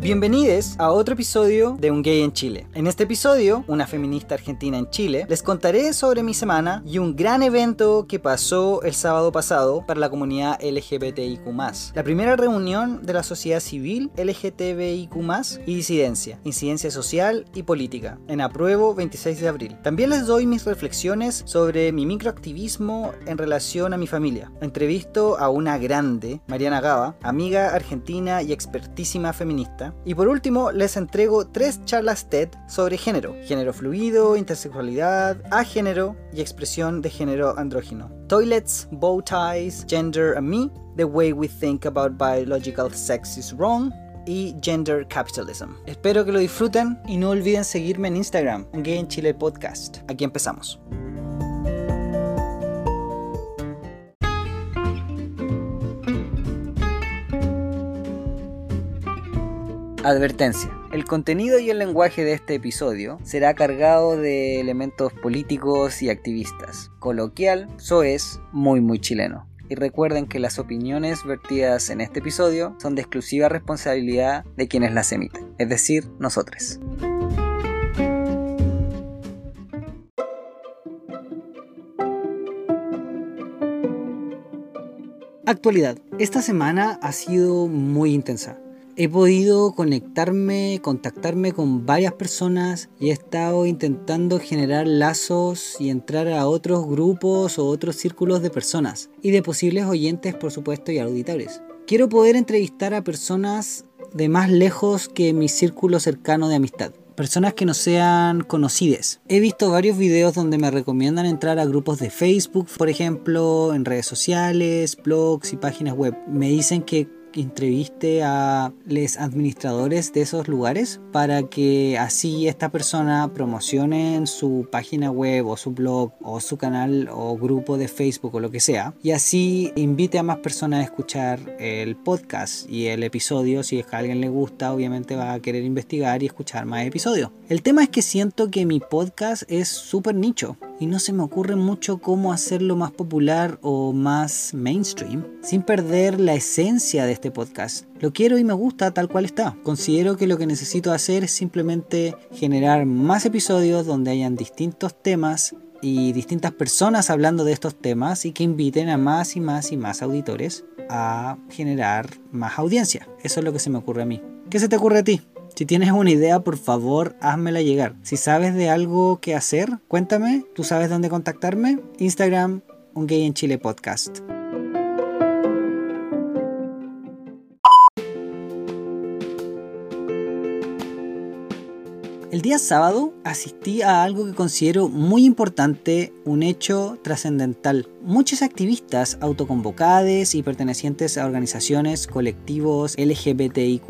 Bienvenidos a otro episodio de Un Gay en Chile. En este episodio, una feminista argentina en Chile, les contaré sobre mi semana y un gran evento que pasó el sábado pasado para la comunidad LGBTIQ. La primera reunión de la sociedad civil LGTBIQ y disidencia, incidencia social y política, en apruebo 26 de abril. También les doy mis reflexiones sobre mi microactivismo en relación a mi familia. Entrevisto a una grande, Mariana Gaba, amiga argentina y expertísima feminista y por último, les entrego tres charlas TED sobre género, género fluido, intersexualidad, agénero y expresión de género andrógino. Toilets, bow ties, gender and me, the way we think about biological sex is wrong, y Gender Capitalism. Espero que lo disfruten y no olviden seguirme en Instagram, Gay en Chile Podcast. Aquí empezamos. Advertencia. El contenido y el lenguaje de este episodio será cargado de elementos políticos y activistas. Coloquial, es muy muy chileno. Y recuerden que las opiniones vertidas en este episodio son de exclusiva responsabilidad de quienes las emiten, es decir, nosotros. Actualidad. Esta semana ha sido muy intensa he podido conectarme, contactarme con varias personas y he estado intentando generar lazos y entrar a otros grupos o otros círculos de personas y de posibles oyentes, por supuesto, y auditores. Quiero poder entrevistar a personas de más lejos que mi círculo cercano de amistad. Personas que no sean conocidas. He visto varios videos donde me recomiendan entrar a grupos de Facebook, por ejemplo, en redes sociales, blogs y páginas web. Me dicen que entreviste a los administradores de esos lugares para que así esta persona promocione su página web o su blog o su canal o grupo de Facebook o lo que sea. Y así invite a más personas a escuchar el podcast y el episodio. Si es que a alguien le gusta obviamente va a querer investigar y escuchar más episodios. El tema es que siento que mi podcast es súper nicho y no se me ocurre mucho cómo hacerlo más popular o más mainstream sin perder la esencia de este podcast. Lo quiero y me gusta tal cual está. Considero que lo que necesito hacer es simplemente generar más episodios donde hayan distintos temas y distintas personas hablando de estos temas y que inviten a más y más y más auditores a generar más audiencia. Eso es lo que se me ocurre a mí. ¿Qué se te ocurre a ti? Si tienes una idea, por favor, házmela llegar. Si sabes de algo que hacer, cuéntame. Tú sabes dónde contactarme. Instagram, un gay en Chile podcast. El día sábado asistí a algo que considero muy importante, un hecho trascendental. Muchos activistas autoconvocados y pertenecientes a organizaciones, colectivos LGBTIQ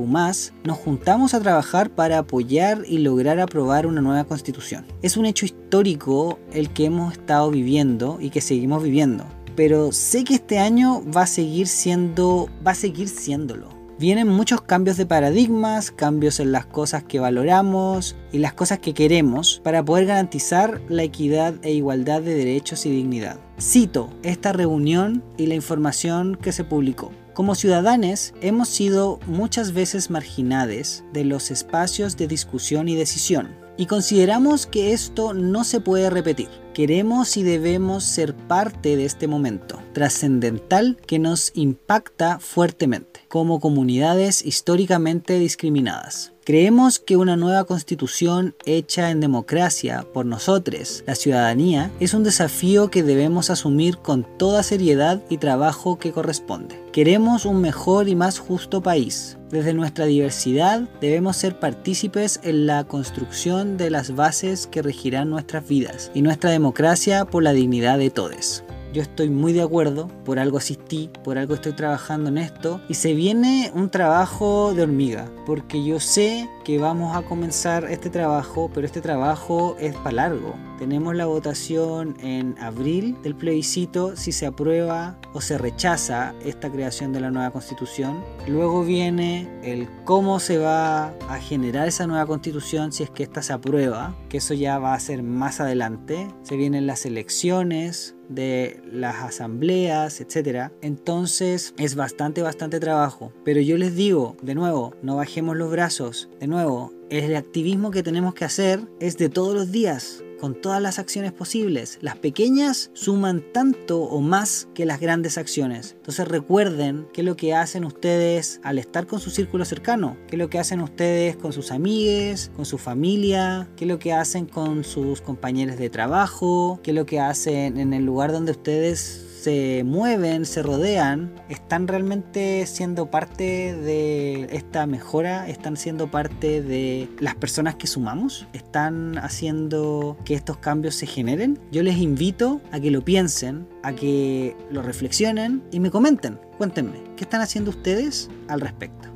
nos juntamos a trabajar para apoyar y lograr aprobar una nueva constitución. Es un hecho histórico el que hemos estado viviendo y que seguimos viviendo. Pero sé que este año va a seguir siendo, va a seguir siéndolo vienen muchos cambios de paradigmas, cambios en las cosas que valoramos y las cosas que queremos para poder garantizar la equidad e igualdad de derechos y dignidad. Cito esta reunión y la información que se publicó. Como ciudadanos hemos sido muchas veces marginados de los espacios de discusión y decisión y consideramos que esto no se puede repetir. Queremos y debemos ser parte de este momento trascendental que nos impacta fuertemente como comunidades históricamente discriminadas. Creemos que una nueva constitución hecha en democracia por nosotros, la ciudadanía, es un desafío que debemos asumir con toda seriedad y trabajo que corresponde. Queremos un mejor y más justo país. Desde nuestra diversidad debemos ser partícipes en la construcción de las bases que regirán nuestras vidas y nuestra democracia por la dignidad de todos yo estoy muy de acuerdo, por algo asistí, por algo estoy trabajando en esto y se viene un trabajo de hormiga, porque yo sé que vamos a comenzar este trabajo, pero este trabajo es para largo tenemos la votación en abril del plebiscito si se aprueba o se rechaza esta creación de la nueva constitución. Luego viene el cómo se va a generar esa nueva constitución si es que esta se aprueba, que eso ya va a ser más adelante. Se vienen las elecciones, de las asambleas, etcétera. Entonces es bastante, bastante trabajo. Pero yo les digo, de nuevo, no bajemos los brazos. De nuevo, el activismo que tenemos que hacer es de todos los días con todas las acciones posibles. Las pequeñas suman tanto o más que las grandes acciones. Entonces recuerden qué es lo que hacen ustedes al estar con su círculo cercano, qué es lo que hacen ustedes con sus amigues, con su familia, qué es lo que hacen con sus compañeros de trabajo, qué es lo que hacen en el lugar donde ustedes se mueven, se rodean, están realmente siendo parte de esta mejora, están siendo parte de las personas que sumamos, están haciendo que estos cambios se generen. Yo les invito a que lo piensen, a que lo reflexionen y me comenten. Cuéntenme, ¿qué están haciendo ustedes al respecto?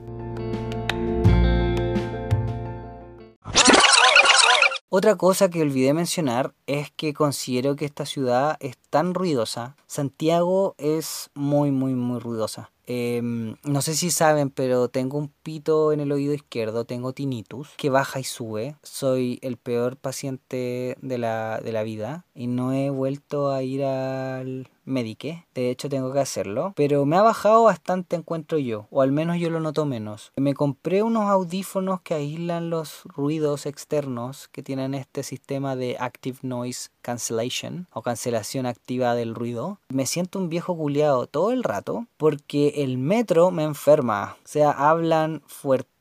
Otra cosa que olvidé mencionar es que considero que esta ciudad es tan ruidosa. Santiago es muy, muy, muy ruidosa. Em, no sé si saben, pero tengo un pito en el oído izquierdo, tengo tinnitus, que baja y sube. Soy el peor paciente de la, de la vida y no he vuelto a ir al médico. De hecho, tengo que hacerlo. Pero me ha bajado bastante, encuentro yo. O al menos yo lo noto menos. Me compré unos audífonos que aíslan los ruidos externos que tienen este sistema de Active Noise Cancellation o cancelación activa del ruido. Me siento un viejo culiado todo el rato porque el metro me enferma. O sea, hablan fuerte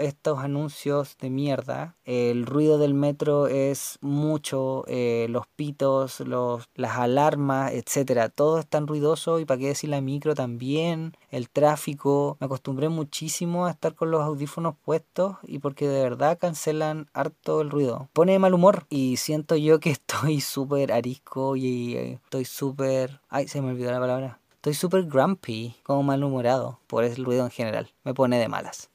estos anuncios de mierda. El ruido del metro es mucho, eh, los pitos, los, las alarmas, etcétera. Todo es tan ruidoso y para qué decir la micro también, el tráfico. Me acostumbré muchísimo a estar con los audífonos puestos y porque de verdad cancelan harto el ruido. Pone mal humor y siento yo que estoy súper arisco y eh, estoy súper... Ay, se me olvidó la palabra. Estoy súper grumpy, como malhumorado, por el ruido en general. Me pone de malas.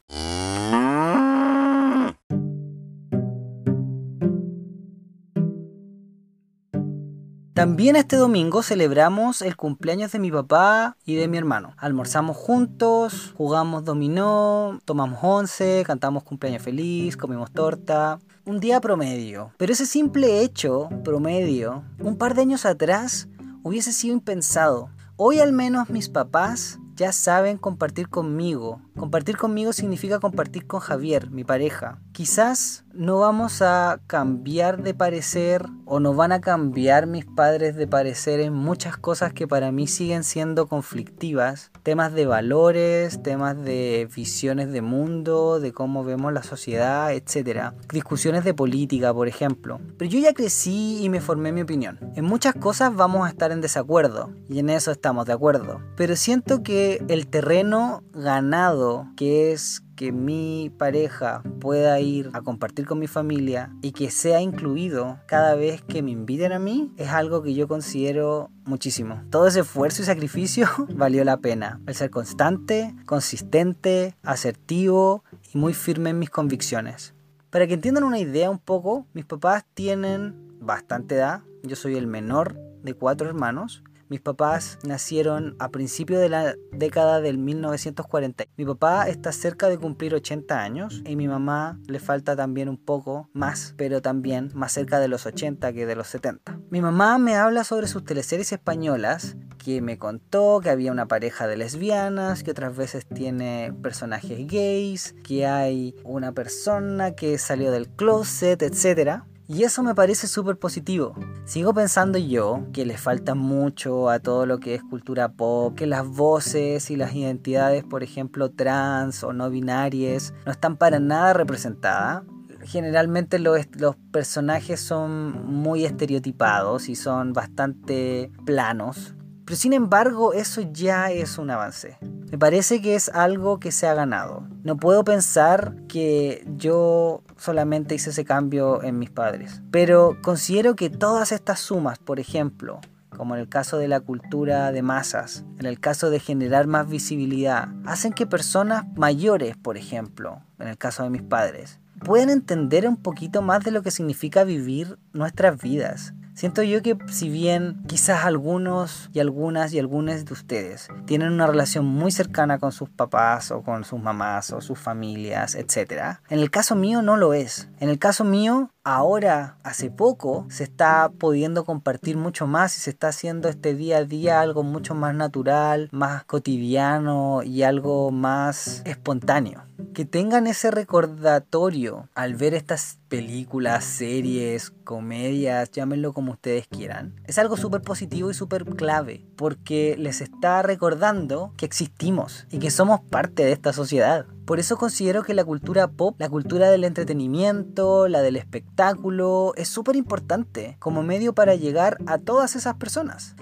También este domingo celebramos el cumpleaños de mi papá y de mi hermano. Almorzamos juntos, jugamos dominó, tomamos once, cantamos cumpleaños feliz, comimos torta. Un día promedio. Pero ese simple hecho, promedio, un par de años atrás, hubiese sido impensado. Hoy al menos mis papás ya saben compartir conmigo. Compartir conmigo significa compartir con Javier, mi pareja. Quizás no vamos a cambiar de parecer o no van a cambiar mis padres de parecer en muchas cosas que para mí siguen siendo conflictivas. Temas de valores, temas de visiones de mundo, de cómo vemos la sociedad, etc. Discusiones de política, por ejemplo. Pero yo ya crecí y me formé mi opinión. En muchas cosas vamos a estar en desacuerdo y en eso estamos de acuerdo. Pero siento que el terreno ganado, que es que mi pareja pueda ir a compartir con mi familia y que sea incluido cada vez que me inviten a mí es algo que yo considero muchísimo. Todo ese esfuerzo y sacrificio valió la pena. El ser constante, consistente, asertivo y muy firme en mis convicciones. Para que entiendan una idea un poco, mis papás tienen bastante edad. Yo soy el menor de cuatro hermanos mis papás nacieron a principios de la década del 1940. Mi papá está cerca de cumplir 80 años y mi mamá le falta también un poco más, pero también más cerca de los 80 que de los 70. Mi mamá me habla sobre sus teleseries españolas que me contó que había una pareja de lesbianas, que otras veces tiene personajes gays, que hay una persona que salió del closet, etc. Y eso me parece súper positivo. Sigo pensando yo que le falta mucho a todo lo que es cultura pop, que las voces y las identidades, por ejemplo, trans o no binarias, no están para nada representadas. Generalmente los, los personajes son muy estereotipados y son bastante planos. Pero sin embargo, eso ya es un avance. Me parece que es algo que se ha ganado. No puedo pensar que yo solamente hice ese cambio en mis padres. Pero considero que todas estas sumas, por ejemplo, como en el caso de la cultura de masas, en el caso de generar más visibilidad, hacen que personas mayores, por ejemplo, en el caso de mis padres, pueden entender un poquito más de lo que significa vivir nuestras vidas. Siento yo que si bien quizás algunos y algunas y algunas de ustedes tienen una relación muy cercana con sus papás o con sus mamás o sus familias, etc. En el caso mío no lo es. En el caso mío ahora, hace poco, se está pudiendo compartir mucho más y se está haciendo este día a día algo mucho más natural, más cotidiano y algo más espontáneo. Que tengan ese recordatorio al ver estas películas, series, comedias, llámenlo como ustedes quieran. Es algo súper positivo y súper clave porque les está recordando que existimos y que somos parte de esta sociedad. Por eso considero que la cultura pop, la cultura del entretenimiento, la del espectáculo, es súper importante como medio para llegar a todas esas personas.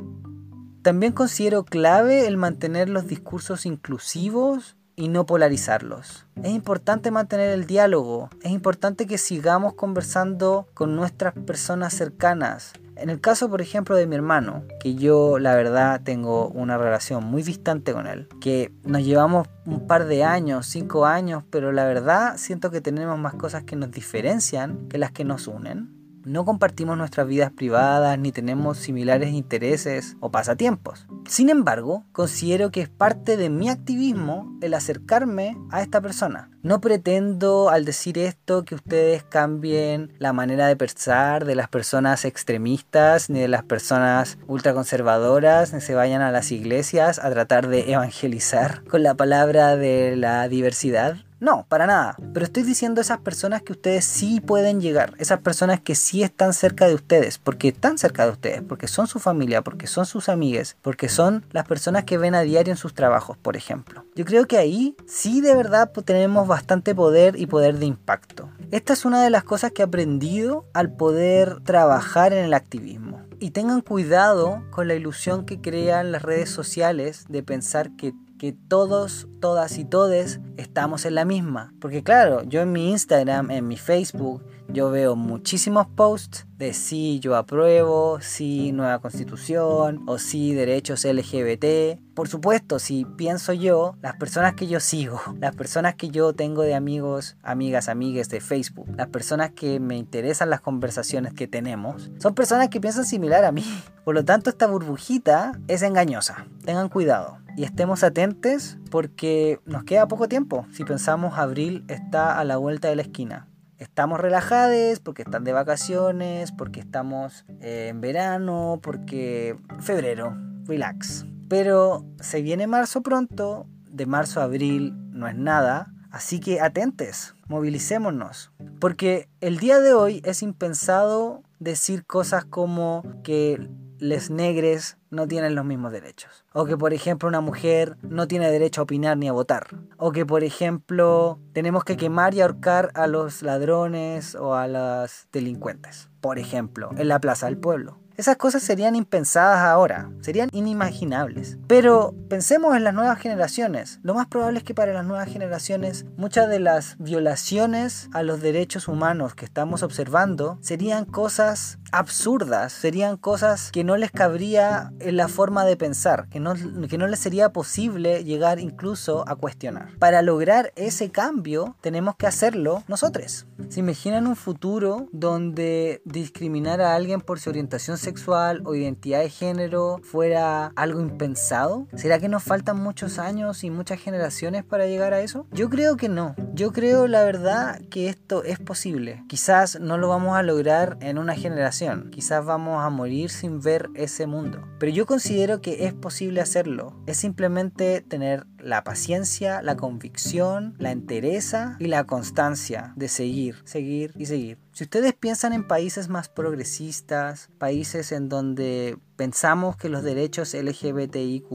También considero clave el mantener los discursos inclusivos y no polarizarlos. Es importante mantener el diálogo, es importante que sigamos conversando con nuestras personas cercanas, en el caso, por ejemplo, de mi hermano, que yo la verdad tengo una relación muy distante con él, que nos llevamos un par de años, cinco años, pero la verdad siento que tenemos más cosas que nos diferencian que las que nos unen. No compartimos nuestras vidas privadas ni tenemos similares intereses o pasatiempos. Sin embargo, considero que es parte de mi activismo el acercarme a esta persona. No pretendo al decir esto que ustedes cambien la manera de pensar de las personas extremistas ni de las personas ultraconservadoras, ni se vayan a las iglesias a tratar de evangelizar con la palabra de la diversidad. No, para nada. Pero estoy diciendo esas personas que ustedes sí pueden llegar. Esas personas que sí están cerca de ustedes. Porque están cerca de ustedes. Porque son su familia. Porque son sus amigues. Porque son las personas que ven a diario en sus trabajos, por ejemplo. Yo creo que ahí sí de verdad tenemos bastante poder y poder de impacto. Esta es una de las cosas que he aprendido al poder trabajar en el activismo. Y tengan cuidado con la ilusión que crean las redes sociales de pensar que que todos, todas y todes estamos en la misma. Porque claro, yo en mi Instagram, en mi Facebook, yo veo muchísimos posts de sí, yo apruebo, sí, nueva constitución, o sí, derechos LGBT. Por supuesto, si pienso yo, las personas que yo sigo, las personas que yo tengo de amigos, amigas, amigues de Facebook, las personas que me interesan las conversaciones que tenemos, son personas que piensan similar a mí. Por lo tanto, esta burbujita es engañosa. Tengan cuidado y estemos atentos porque nos queda poco tiempo. Si pensamos abril está a la vuelta de la esquina. Estamos relajados porque están de vacaciones, porque estamos eh, en verano, porque febrero, relax. Pero se viene marzo pronto, de marzo a abril no es nada, así que atentes, movilicémonos. Porque el día de hoy es impensado decir cosas como que les negres no tienen los mismos derechos. O que, por ejemplo, una mujer no tiene derecho a opinar ni a votar. O que, por ejemplo, tenemos que quemar y ahorcar a los ladrones o a los delincuentes. Por ejemplo, en la Plaza del Pueblo. Esas cosas serían impensadas ahora, serían inimaginables. Pero pensemos en las nuevas generaciones. Lo más probable es que para las nuevas generaciones muchas de las violaciones a los derechos humanos que estamos observando serían cosas absurdas, serían cosas que no les cabría en la forma de pensar, que no, que no les sería posible llegar incluso a cuestionar. Para lograr ese cambio tenemos que hacerlo nosotros. ¿Se imaginan un futuro donde discriminar a alguien por su orientación sexual o identidad de género fuera algo impensado? ¿Será que nos faltan muchos años y muchas generaciones para llegar a eso? Yo creo que no. Yo creo la verdad que esto es posible. Quizás no lo vamos a lograr en una generación Quizás vamos a morir sin ver ese mundo. Pero yo considero que es posible hacerlo. Es simplemente tener la paciencia, la convicción, la entereza y la constancia de seguir, seguir y seguir. Si ustedes piensan en países más progresistas, países en donde pensamos que los derechos LGBTIQ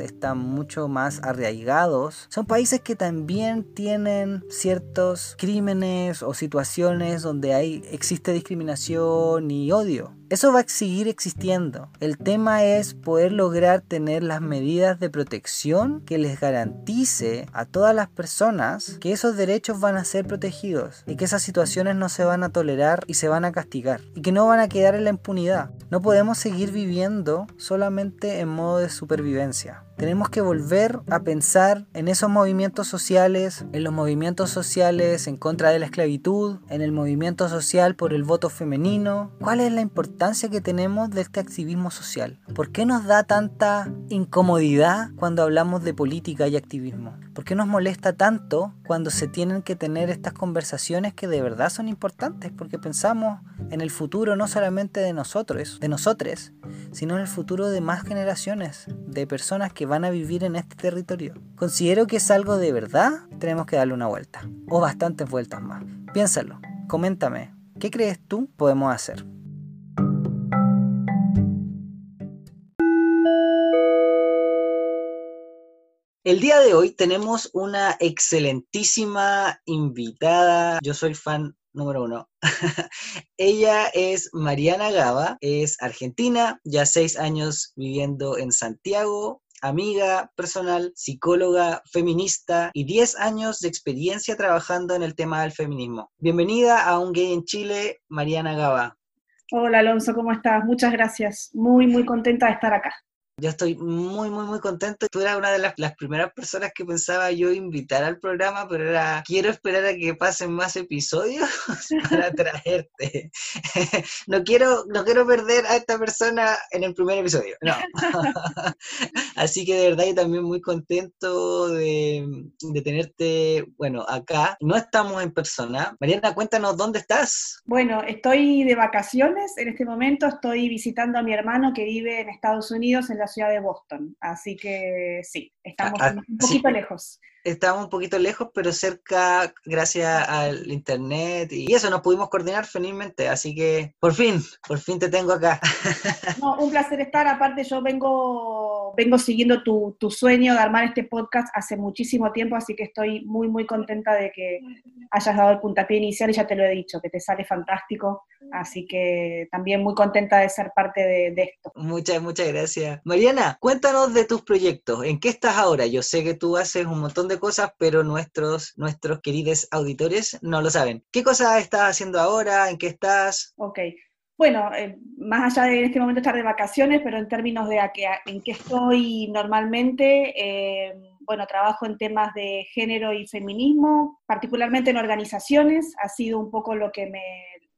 están mucho más arraigados, son países que también tienen ciertos crímenes o situaciones donde hay, existe discriminación y odio. Eso va a seguir existiendo. El tema es poder lograr tener las medidas de protección que les garantice a todas las personas que esos derechos van a ser protegidos y que esas situaciones no se van a tolerar y se van a castigar y que no van a quedar en la impunidad. No podemos seguir viviendo solamente en modo de supervivencia. Tenemos que volver a pensar en esos movimientos sociales, en los movimientos sociales en contra de la esclavitud, en el movimiento social por el voto femenino. ¿Cuál es la importancia que tenemos de este activismo social? ¿Por qué nos da tanta incomodidad cuando hablamos de política y activismo? ¿Por qué nos molesta tanto cuando se tienen que tener estas conversaciones que de verdad son importantes? Porque pensamos en el futuro no solamente de nosotros, de nosotros, sino en el futuro de más generaciones, de personas que van a vivir en este territorio. Considero que es algo de verdad, tenemos que darle una vuelta, o bastantes vueltas más. Piénsalo, coméntame, ¿qué crees tú podemos hacer? El día de hoy tenemos una excelentísima invitada. Yo soy fan número uno. Ella es Mariana Gaba, es argentina, ya seis años viviendo en Santiago, amiga personal, psicóloga, feminista y 10 años de experiencia trabajando en el tema del feminismo. Bienvenida a Un Gay en Chile, Mariana Gaba. Hola Alonso, ¿cómo estás? Muchas gracias. Muy, muy contenta de estar acá. Yo estoy muy, muy, muy contento. Tú eras una de las, las, primeras personas que pensaba yo invitar al programa, pero era, quiero esperar a que pasen más episodios para traerte. no, quiero, no quiero perder a esta persona en el primer episodio, no. Así que de verdad yo también muy contento de, de tenerte, bueno, acá. No estamos en persona. Mariana, cuéntanos dónde estás. Bueno, estoy de vacaciones en este momento. Estoy visitando a mi hermano que vive en Estados Unidos, en la ciudad de Boston. Así que sí, estamos ah, un poquito lejos estamos un poquito lejos, pero cerca gracias al internet y eso nos pudimos coordinar felizmente, así que por fin, por fin te tengo acá. No, un placer estar, aparte yo vengo, vengo siguiendo tu, tu sueño de armar este podcast hace muchísimo tiempo, así que estoy muy, muy contenta de que hayas dado el puntapié inicial y ya te lo he dicho, que te sale fantástico, así que también muy contenta de ser parte de, de esto. Muchas, muchas gracias. Mariana, cuéntanos de tus proyectos, ¿en qué estás ahora? Yo sé que tú haces un montón de cosas, pero nuestros, nuestros queridos auditores no lo saben. ¿Qué cosa estás haciendo ahora? ¿En qué estás? Ok. Bueno, eh, más allá de en este momento estar de vacaciones, pero en términos de a que, en qué estoy normalmente, eh, bueno, trabajo en temas de género y feminismo, particularmente en organizaciones, ha sido un poco lo que me,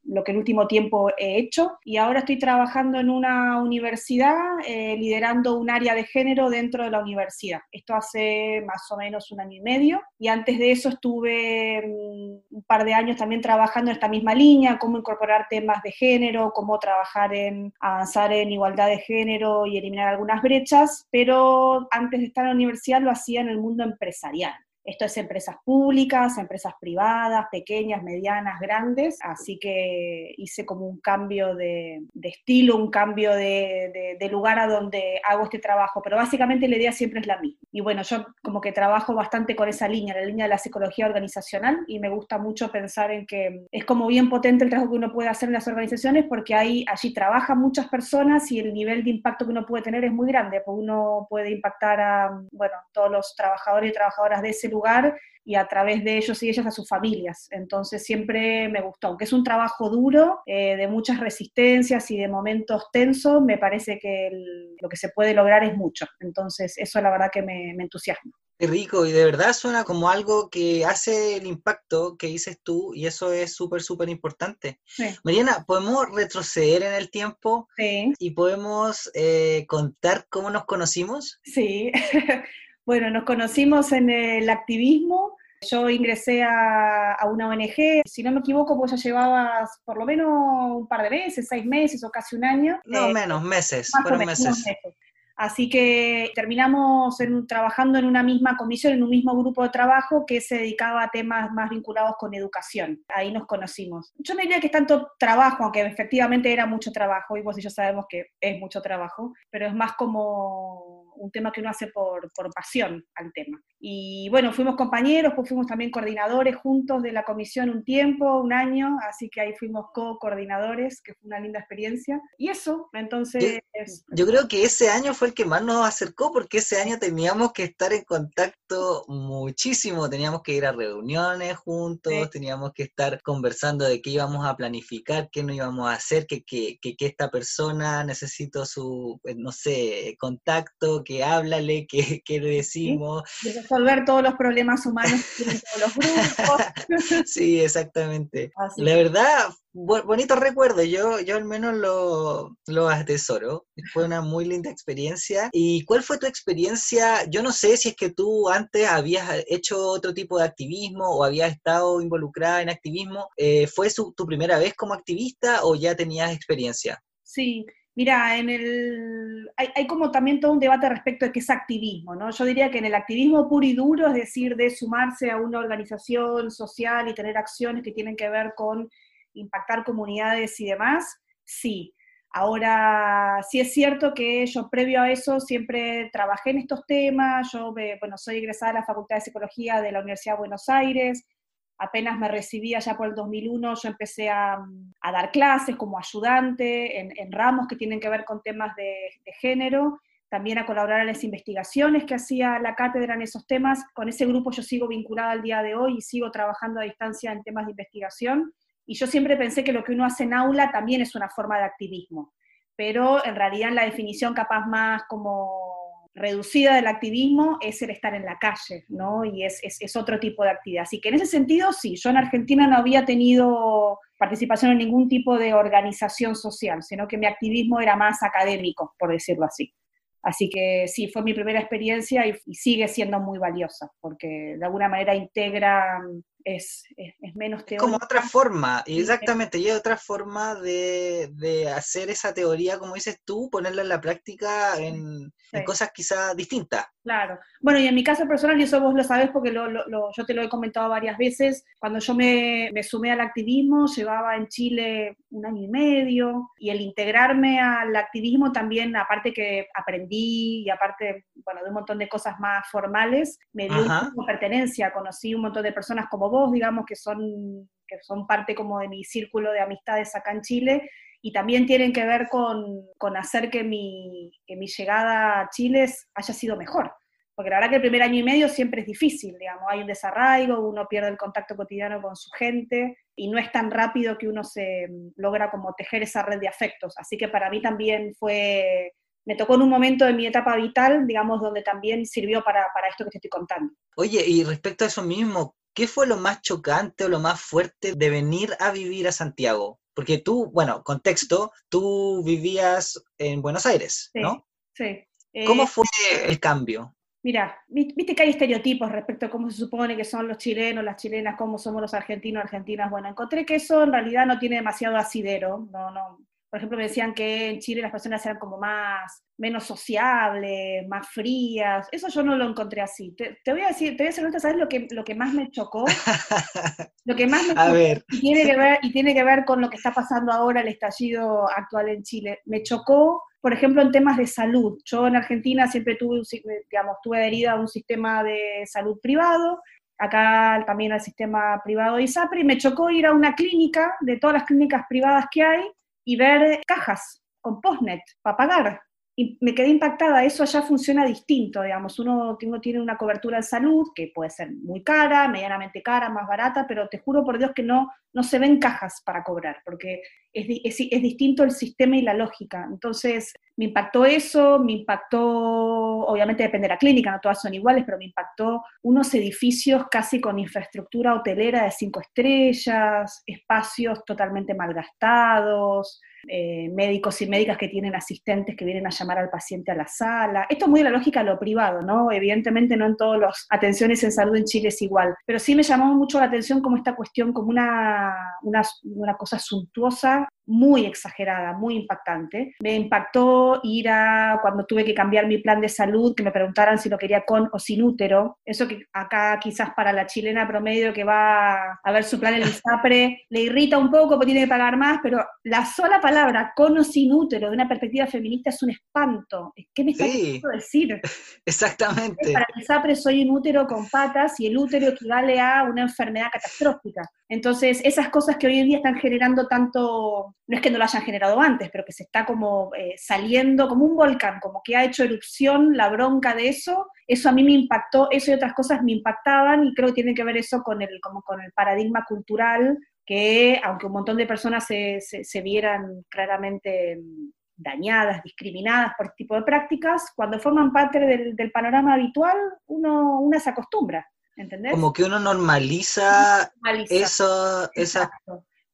lo que el último tiempo he hecho. Y ahora estoy trabajando en una universidad, eh, liderando un área de género dentro de la universidad. Esto hace más o menos un año y medio. Y antes de eso estuve mm, un par de años también trabajando en esta misma línea, cómo incorporar temas de género, cómo trabajar en avanzar en igualdad de género y eliminar algunas brechas. Pero antes de estar en la universidad lo hacía en el mundo empresarial. Esto es empresas públicas, empresas privadas, pequeñas, medianas, grandes, así que hice como un cambio de, estilo, un cambio de, lugar a donde hago este trabajo, pero básicamente la idea siempre es la misma. Y bueno, yo como que trabajo bastante con esa línea, la línea de la psicología organizacional, y me gusta mucho pensar en que es como bien potente el trabajo que uno puede hacer en las organizaciones porque ahí, allí trabajan muchas personas y el nivel de impacto que uno puede tener es muy grande, porque uno puede impactar a, bueno, todos los trabajadores y trabajadoras de ese lugar lugar y a través de ellos y ellas a sus familias. Entonces siempre me gustó, aunque es un trabajo duro, eh, de muchas resistencias y de momentos tensos, me parece que lo que se puede lograr es mucho. Entonces eso la verdad que me, entusiasma. Qué rico, y de verdad suena como algo que hace el impacto que dices tú, y eso es súper, súper importante. Mariana, ¿podemos retroceder en el tiempo? Sí. ¿Y podemos eh, contar cómo nos conocimos? Sí. Bueno, nos conocimos en el activismo. Yo ingresé a, una ONG, si no me equivoco, vos ya llevabas por lo menos un par de meses, seis meses o casi un año. No, eh, menos, meses, fueron meses. Así que terminamos trabajando en una misma comisión, en un mismo grupo de trabajo que se dedicaba a temas más vinculados con educación. Ahí nos conocimos. Yo no diría que es tanto trabajo, aunque efectivamente era mucho trabajo, y vos y yo sabemos que es mucho trabajo, pero es más como un tema que uno hace por, por, pasión al tema. Y bueno, fuimos compañeros, pues fuimos también coordinadores juntos de la comisión un tiempo, un año, así que ahí fuimos co-coordinadores, que fue una linda experiencia. Y eso, entonces... Yo, creo que ese año fue el que más nos acercó, porque ese año teníamos que estar en contacto muchísimo, teníamos que ir a reuniones juntos, teníamos que estar conversando de qué íbamos a planificar, qué no íbamos a hacer, que, que, que, esta persona necesito su, eh, no sé, contacto, que háblale, que, que le decimos. Y resolver todos los problemas humanos que tienen todos los grupos. sí, exactamente. La verdad, bonito recuerdo, yo, yo al menos lo, lo atesoro. Fue una muy linda experiencia. ¿Y cuál fue tu experiencia? Yo no sé si es que tú antes habías hecho otro tipo de activismo o habías estado involucrada en activismo. Eh, ¿Fue tu primera vez como activista o ya tenías experiencia? Sí, Mira, en el, hay, hay, como también todo un debate respecto de qué es activismo, ¿no? Yo diría que en el activismo puro y duro, es decir, de sumarse a una organización social y tener acciones que tienen que ver con impactar comunidades y demás, sí. Ahora, sí es cierto que yo previo a eso siempre trabajé en estos temas, yo bueno, soy egresada de la Facultad de Psicología de la Universidad de Buenos Aires, apenas me recibí allá por el 2001, yo empecé a, dar clases como ayudante en, ramos que tienen que ver con temas de, de, género, también a colaborar en las investigaciones que hacía la cátedra en esos temas. Con ese grupo yo sigo vinculada al día de hoy y sigo trabajando a distancia en temas de investigación. Y yo siempre pensé que lo que uno hace en aula también es una forma de activismo, pero en realidad en la definición capaz más como reducida del activismo es el estar en la calle, ¿no? Y es, es, otro tipo de actividad. Así que en ese sentido, sí, yo en Argentina no había tenido participación en ningún tipo de organización social, sino que mi activismo era más académico, por decirlo así. Así que sí, fue mi primera experiencia y, y sigue siendo muy valiosa, porque de alguna manera integra es, menos teórica. Como otra forma, exactamente, y otra forma de, hacer esa teoría, como dices tú, ponerla en la práctica en, cosas quizás distintas. Claro. Bueno, y en mi caso personal, y eso vos lo sabés porque yo te lo he comentado varias veces, cuando yo me, me, sumé al activismo, llevaba en Chile un año y medio, y el integrarme al activismo también, aparte que aprendí, y aparte, bueno, de un montón de cosas más formales, me dio una pertenencia, conocí un montón de personas como vos, digamos, que son, que son parte como de mi círculo de amistades acá en Chile, y también tienen que ver con, con hacer que mi, que mi llegada a Chile haya sido mejor. Porque la verdad que el primer año y medio siempre es difícil, digamos, hay un desarraigo, uno pierde el contacto cotidiano con su gente y no es tan rápido que uno se logra como tejer esa red de afectos. Así que para mí también fue, me tocó en un momento de mi etapa vital, digamos, donde también sirvió para, para esto que te estoy contando. Oye, y respecto a eso mismo, ¿qué fue lo más chocante o lo más fuerte de venir a vivir a Santiago? Porque tú, bueno, contexto, tú vivías en Buenos Aires, ¿no? Sí. ¿Cómo eh, fue el cambio? Mira, viste que hay estereotipos respecto a cómo se supone que son los chilenos, las chilenas, cómo somos los argentinos, argentinas. Bueno, encontré que eso en realidad no tiene demasiado asidero, no, no, por ejemplo, me decían que en Chile las personas eran como más, menos sociables, más frías. Eso yo no lo encontré así. Te, voy a decir, te voy a decir, ¿sabes lo que, lo que más me chocó? lo que más me chocó, Y, tiene que ver, y tiene que ver con lo que está pasando ahora, el estallido actual en Chile. Me chocó, por ejemplo, en temas de salud. Yo en Argentina siempre tuve, digamos, tuve adherida a un sistema de salud privado, acá también al sistema privado de ISAPRE, y me chocó ir a una clínica, de todas las clínicas privadas que hay, y ver cajas con postnet para pagar. Y me quedé impactada, eso allá funciona distinto, digamos, uno, tiene una cobertura de salud que puede ser muy cara, medianamente cara, más barata, pero te juro por Dios que no, no se ven cajas para cobrar, porque es, es, distinto el sistema y la lógica. Entonces, me impactó eso, me impactó, obviamente depende de la clínica, no todas son iguales, pero me impactó unos edificios casi con infraestructura hotelera de cinco estrellas, espacios totalmente malgastados, eh, médicos y médicas que tienen asistentes que vienen a llamar al paciente a la sala. Esto es muy la lógica de lo privado, ¿no? Evidentemente no en todas las atenciones en salud en Chile es igual, pero sí me llamó mucho la atención como esta cuestión, como una, una, una cosa suntuosa muy exagerada, muy impactante. Me impactó ir a, cuando tuve que cambiar mi plan de salud, que me preguntaran si lo quería con o sin útero. Eso que acá quizás para la chilena promedio que va a ver su plan en el ISAPRE le irrita un poco porque tiene que pagar más, pero la sola palabra con o sin útero de una perspectiva feminista es un espanto. ¿Qué me está queriendo decir? Exactamente. Para el ISAPRE soy un útero con patas y el útero equivale a una enfermedad catastrófica. Entonces, esas cosas que hoy en día están generando tanto no es que no lo hayan generado antes, pero que se está como eh, saliendo como un volcán, como que ha hecho erupción la bronca de eso, eso a mí me impactó, eso y otras cosas me impactaban y creo que tiene que ver eso con el, como con el paradigma cultural que aunque un montón de personas se, se, vieran claramente dañadas, discriminadas por este tipo de prácticas, cuando forman parte del, del panorama habitual, uno, una se acostumbra, ¿entendés? Como que uno normaliza, eso, esa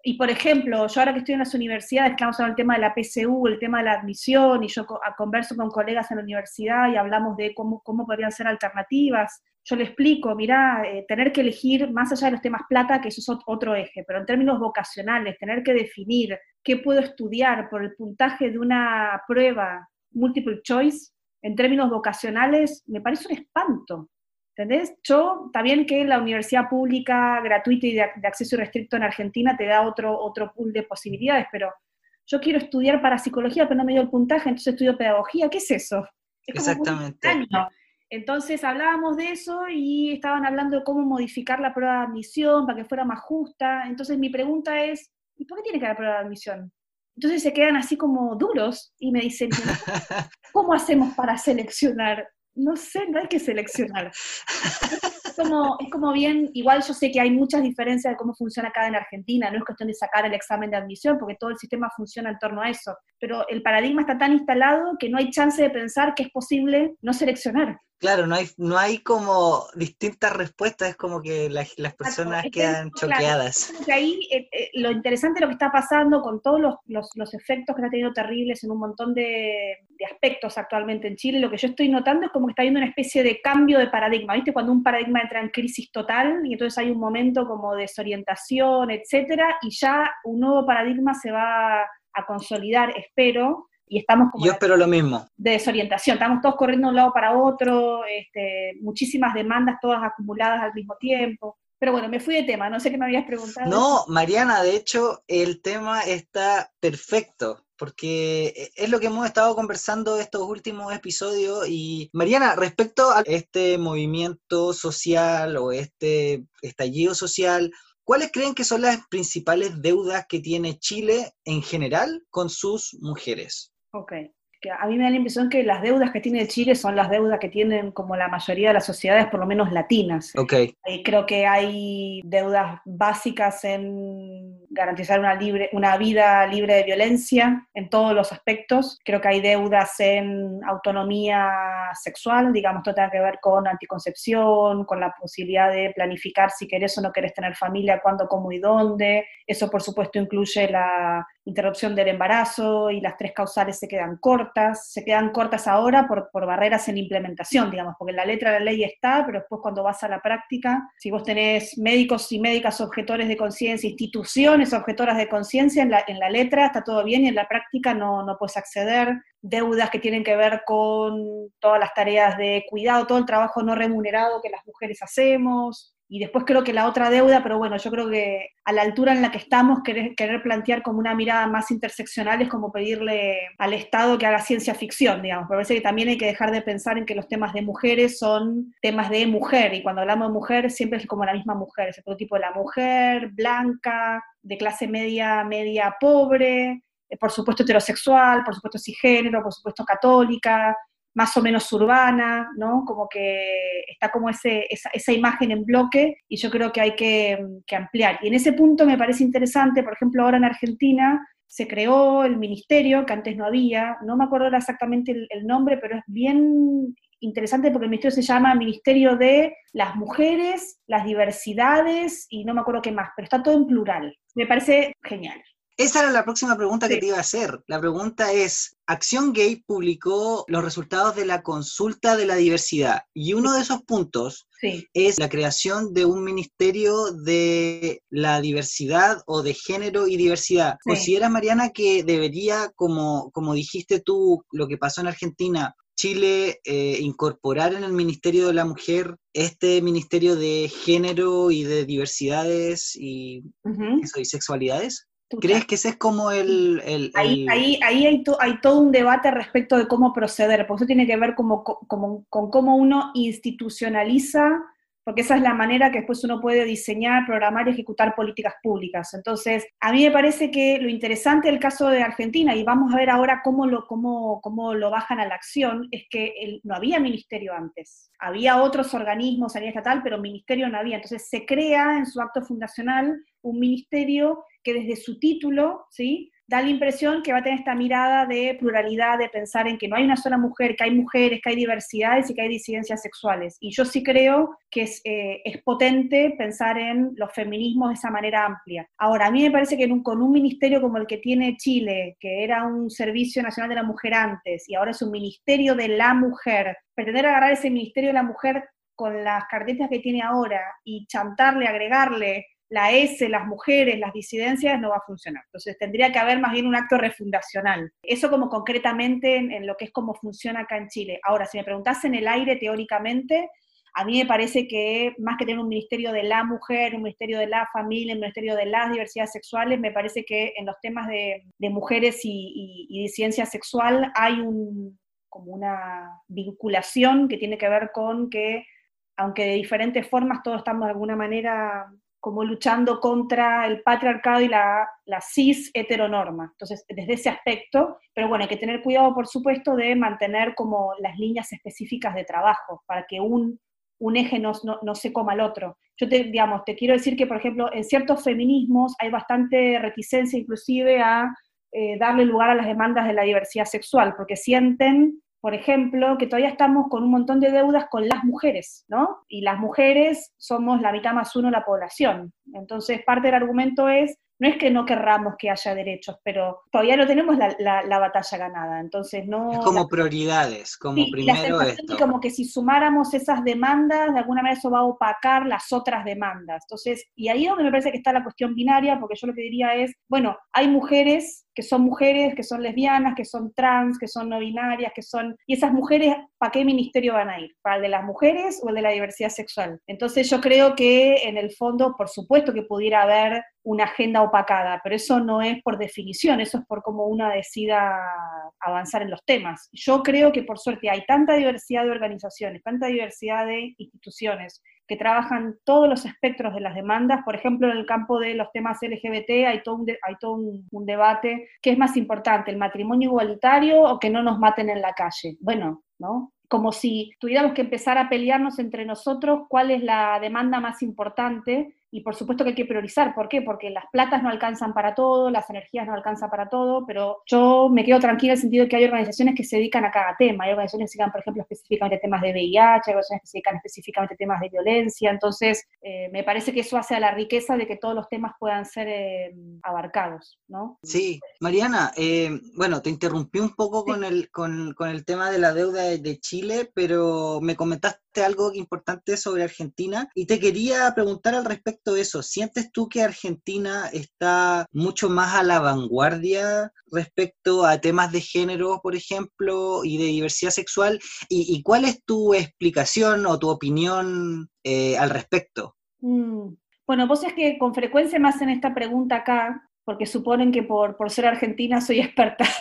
y por ejemplo, yo ahora que estoy en las universidades, estamos hablando del tema de la PSU, el tema de la admisión, y yo converso con colegas en la universidad y hablamos de cómo, podrían ser alternativas. Yo le explico, mira, eh, tener que elegir, más allá de los temas plata, que eso es otro eje, pero en términos vocacionales, tener que definir qué puedo estudiar por el puntaje de una prueba multiple choice, en términos vocacionales, me parece un espanto. ¿Entendés? Yo, está bien que la universidad pública, gratuita y de, acceso restricto en Argentina te da otro, otro pool de posibilidades, pero yo quiero estudiar para psicología, pero no me dio el puntaje, entonces estudio pedagogía. ¿Qué es eso? Exactamente. Entonces hablábamos de eso y estaban hablando de cómo modificar la prueba de admisión para que fuera más justa. Entonces mi pregunta es, ¿y por qué tiene que haber prueba de admisión? Entonces se quedan así como duros y me dicen, ¿cómo hacemos para seleccionar? No sé, no hay que seleccionar. Es como, es como bien, igual yo sé que hay muchas diferencias de cómo funciona acá en Argentina, no es cuestión de sacar el examen de admisión, porque todo el sistema funciona en torno a eso, pero el paradigma está tan instalado que no hay chance de pensar que es posible no seleccionar. Claro, no hay, no hay como distintas respuestas, es como que las personas quedan choqueadas. ahí eh, eh, lo interesante de lo que está pasando con todos los, los, efectos que está teniendo terribles en un montón de, de, aspectos actualmente en Chile, lo que yo estoy notando es como que está habiendo una especie de cambio de paradigma, ¿viste? Cuando un paradigma entra en crisis total y entonces hay un momento como de desorientación, etcétera, y ya un nuevo paradigma se va a consolidar, espero, y estamos como... Yo espero lo mismo. De desorientación, estamos todos corriendo de un lado para otro, este, muchísimas demandas todas acumuladas al mismo tiempo. Pero bueno, me fui de tema, no sé qué me habías preguntado. No, Mariana, de hecho, el tema está perfecto, porque es lo que hemos estado conversando estos últimos episodios. Y Mariana, respecto a este movimiento social o este estallido social, ¿Cuáles creen que son las principales deudas que tiene Chile en general con sus mujeres? Ok. A mí me da la impresión que las deudas que tiene Chile son las deudas que tienen como la mayoría de las sociedades, por lo menos latinas. Okay. creo que hay deudas básicas en garantizar una, libre, una vida libre de violencia en todos los aspectos. Creo que hay deudas en autonomía sexual, digamos, todo tiene que ver con anticoncepción, con la posibilidad de planificar si querés o no querés tener familia, cuándo, cómo y dónde. Eso, por supuesto, incluye la interrupción del embarazo y las tres causales se quedan cortas, se quedan cortas ahora por, por barreras en implementación, digamos, porque la letra de la ley está, pero después cuando vas a la práctica, si vos tenés médicos y médicas objetores de conciencia, instituciones objetoras de conciencia, en la, en la letra está todo bien y en la práctica no, no puedes acceder, deudas que tienen que ver con todas las tareas de cuidado, todo el trabajo no remunerado que las mujeres hacemos, y después creo que la otra deuda, pero bueno, yo creo que a la altura en la que estamos, querer, plantear como una mirada más interseccional es como pedirle al Estado que haga ciencia ficción, digamos. Pero parece que también hay que dejar de pensar en que los temas de mujeres son temas de mujer, y cuando hablamos de mujer siempre es como la misma mujer, es el prototipo de la mujer, blanca, de clase media, media pobre, eh, por supuesto heterosexual, por supuesto cisgénero, por supuesto católica, más o menos urbana, ¿no? Como que está como ese, esa, imagen en bloque y yo creo que hay que, ampliar. Y en ese punto me parece interesante, por ejemplo, ahora en Argentina se creó el ministerio, que antes no había, no me acuerdo exactamente el, nombre, pero es bien interesante porque el ministerio se llama Ministerio de las Mujeres, las Diversidades y no me acuerdo qué más, pero está todo en plural. Me parece genial. Esa era la próxima pregunta que te iba a hacer. La pregunta es, Acción Gay publicó los resultados de la consulta de la diversidad y uno de esos puntos es la creación de un ministerio de la diversidad o de género y diversidad. ¿Consideras, Mariana, que debería, como, como dijiste tú, lo que pasó en Argentina, Chile eh, incorporar en el Ministerio de la Mujer este Ministerio de Género y de Diversidades y, y sexualidades? ¿Crees que ese es como el... Ahí, ahí, ahí hay, hay, todo un debate respecto de cómo proceder, porque eso tiene que ver como, como, con cómo uno institucionaliza porque esa es la manera que después uno puede diseñar, programar y ejecutar políticas públicas. Entonces, a mí me parece que lo interesante del caso de Argentina, y vamos a ver ahora cómo lo, cómo, cómo lo bajan a la acción, es que no había ministerio antes. Había otros organismos a nivel estatal, pero ministerio no había. Entonces, se crea en su acto fundacional un ministerio que desde su título, ¿sí? da la impresión que va a tener esta mirada de pluralidad, de pensar en que no hay una sola mujer, que hay mujeres, que hay diversidades y que hay disidencias sexuales. Y yo sí creo que es, eh, es potente pensar en los feminismos de esa manera amplia. Ahora, a mí me parece que con un ministerio como el que tiene Chile, que era un Servicio Nacional de la Mujer antes y ahora es un Ministerio de la Mujer, pretender agarrar ese Ministerio de la Mujer con las características que tiene ahora y chantarle, agregarle la S, las mujeres, las disidencias, no va a funcionar. Entonces tendría que haber más bien un acto refundacional. Eso como concretamente en, lo que es cómo funciona acá en Chile. Ahora, si me preguntás en el aire teóricamente, a mí me parece que más que tener un ministerio de la mujer, un ministerio de la familia, un ministerio de las diversidades sexuales, me parece que en los temas de, mujeres y, y, disidencia sexual hay un, como una vinculación que tiene que ver con que, aunque de diferentes formas todos estamos de alguna manera como luchando contra el patriarcado y la, la cis heteronorma. Entonces, desde ese aspecto, pero bueno, hay que tener cuidado, por supuesto, de mantener como las líneas específicas de trabajo para que un, un eje no, no, se coma al otro. Yo te, digamos, te quiero decir que, por ejemplo, en ciertos feminismos hay bastante reticencia inclusive a eh, darle lugar a las demandas de la diversidad sexual, porque sienten por ejemplo, que todavía estamos con un montón de deudas con las mujeres, ¿no? Y las mujeres somos la mitad más uno de la población. Entonces, parte del argumento es, no es que no querramos que haya derechos, pero todavía no tenemos la, batalla ganada, entonces no... Es como prioridades, como primero esto. como que si sumáramos esas demandas, de alguna manera eso va a opacar las otras demandas. Entonces, y ahí es donde me parece que está la cuestión binaria, porque yo lo que diría es, bueno, hay mujeres que son mujeres, que son lesbianas, que son trans, que son no binarias, que son... Y esas mujeres, ¿para qué ministerio van a ir? ¿Para el de las mujeres o el de la diversidad sexual? Entonces yo creo que en el fondo, por supuesto que pudiera haber una agenda opacada, pero eso no es por definición, eso es por cómo una decida avanzar en los temas. Yo creo que por suerte hay tanta diversidad de organizaciones, tanta diversidad de instituciones, que trabajan todos los espectros de las demandas. Por ejemplo, en el campo de los temas LGBT hay todo, un, hay todo un, debate. ¿Qué es más importante, el matrimonio igualitario o que no nos maten en la calle? Bueno, ¿no? Como si tuviéramos que empezar a pelearnos entre nosotros cuál es la demanda más importante y por supuesto que hay que priorizar. ¿Por qué? Porque las platas no alcanzan para todo, las energías no alcanzan para todo, pero yo me quedo tranquila en el sentido de que hay organizaciones que se dedican a cada tema. Hay organizaciones que se dedican, por ejemplo, específicamente a temas de VIH, hay organizaciones que se dedican específicamente a temas de violencia. Entonces, eh, me parece que eso hace a la riqueza de que todos los temas puedan ser eh, abarcados, ¿no? Sí, Mariana, eh, bueno, te interrumpí un poco con, el, con, con, el tema de la deuda de Chile, pero me comentaste algo importante sobre Argentina y te quería preguntar al respecto de eso. ¿Sientes tú que Argentina está mucho más a la vanguardia respecto a temas de género, por ejemplo, y de diversidad sexual? ¿Y, cuál es tu explicación o tu opinión eh, al respecto? Mm. Bueno, vos es que con frecuencia me hacen esta pregunta acá, porque suponen que por, por ser argentina soy experta.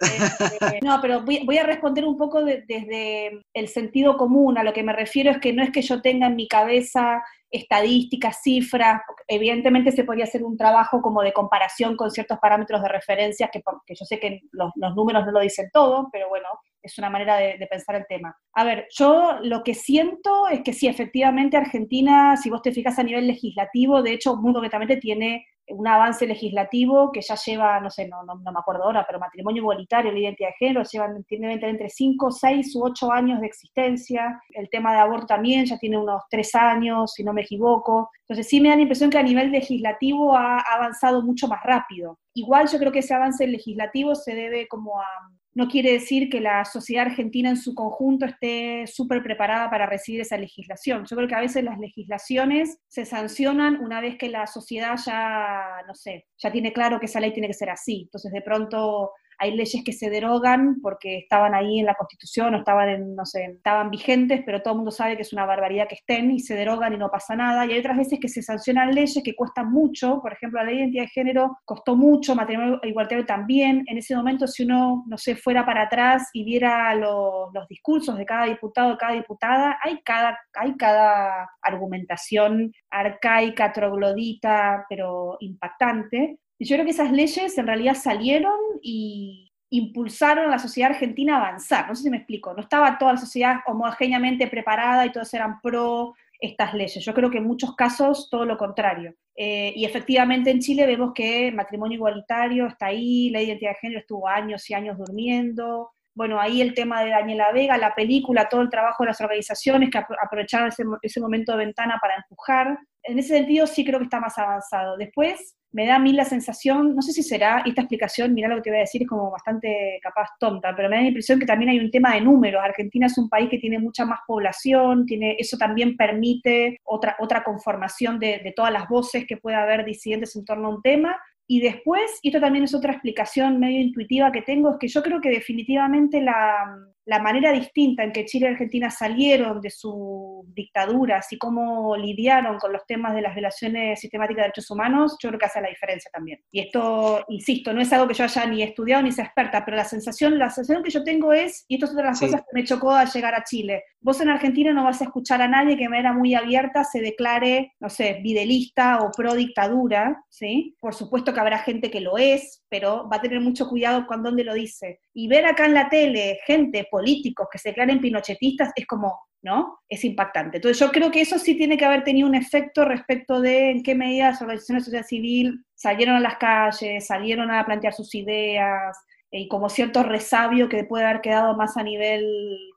Este, no, pero voy, a responder un poco desde el sentido común. A lo que me refiero es que no es que yo tenga en mi cabeza estadísticas, cifras, evidentemente se podría hacer un trabajo como de comparación con ciertos parámetros de referencia, que, que yo sé que los, los, números no lo dicen todo, pero bueno, es una manera de, de, pensar el tema. A ver, yo lo que siento es que sí, efectivamente Argentina, si vos te fijas a nivel legislativo, de hecho, muy concretamente tiene un avance legislativo que ya lleva, no sé, no, no, me acuerdo ahora, pero matrimonio igualitario, la identidad de género, llevan tiene entre 5, 6 u 8 años de existencia. El tema de aborto también ya tiene unos 3 años, si no me equivoco. Entonces sí me da la impresión que a nivel legislativo ha avanzado mucho más rápido. Igual yo creo que ese avance legislativo se debe como a no quiere decir que la sociedad argentina en su conjunto esté súper preparada para recibir esa legislación. Yo creo que a veces las legislaciones se sancionan una vez que la sociedad ya, no sé, ya tiene claro que esa ley tiene que ser así. Entonces, de pronto hay leyes que se derogan porque estaban ahí en la Constitución o estaban, no sé, estaban vigentes, pero todo el mundo sabe que es una barbaridad que estén y se derogan y no pasa nada. Y hay otras veces que se sancionan leyes que cuestan mucho, por ejemplo, la ley de identidad de género costó mucho, matrimonio igualitario también. En ese momento, si uno, no sé, fuera para atrás y viera los, los discursos de cada diputado, de cada diputada, hay cada, hay cada argumentación arcaica, troglodita, pero impactante. Y yo creo que esas leyes en realidad salieron y impulsaron a la sociedad argentina a avanzar. No sé si me explico. No estaba toda la sociedad homogéneamente preparada y todos eran pro estas leyes. Yo creo que en muchos casos todo lo contrario. Eh, y efectivamente en Chile vemos que matrimonio igualitario está ahí, la identidad de género estuvo años y años durmiendo. Bueno, ahí el tema de Daniela Vega, la película, todo el trabajo de las organizaciones que aprovecharon ese, ese momento de ventana para empujar. En ese sentido sí creo que está más avanzado. Después, me da a mí la sensación, no sé si será, esta explicación, mira lo que te voy a decir, es como bastante capaz tonta, pero me da la impresión que también hay un tema de números. Argentina es un país que tiene mucha más población, tiene, eso también permite otra, conformación de, de todas las voces que pueda haber disidentes en torno a un tema, y después, y esto también es otra explicación medio intuitiva que tengo, es que yo creo que definitivamente la, la manera distinta en que Chile y Argentina salieron de sus dictaduras y cómo lidiaron con los temas de las violaciones sistemáticas de derechos humanos, yo creo que hace la diferencia también. Y esto, insisto, no es algo que yo haya ni estudiado ni sea experta, pero la sensación, la sensación que yo tengo es, y esto es otra de las cosas que me chocó al llegar a Chile, vos en Argentina no vas a escuchar a nadie que de manera muy abierta se declare, no sé, videlista o pro dictadura, ¿sí? Por supuesto que habrá gente que lo es, pero va a tener mucho cuidado con dónde lo dice. Y ver acá en la tele gente, políticos que se declaren pinochetistas es como, ¿no? Es impactante. Entonces yo creo que eso sí tiene que haber tenido un efecto respecto de en qué medida las organizaciones de sociedad civil salieron a las calles, salieron a plantear sus ideas, y como cierto resabio que puede haber quedado más a nivel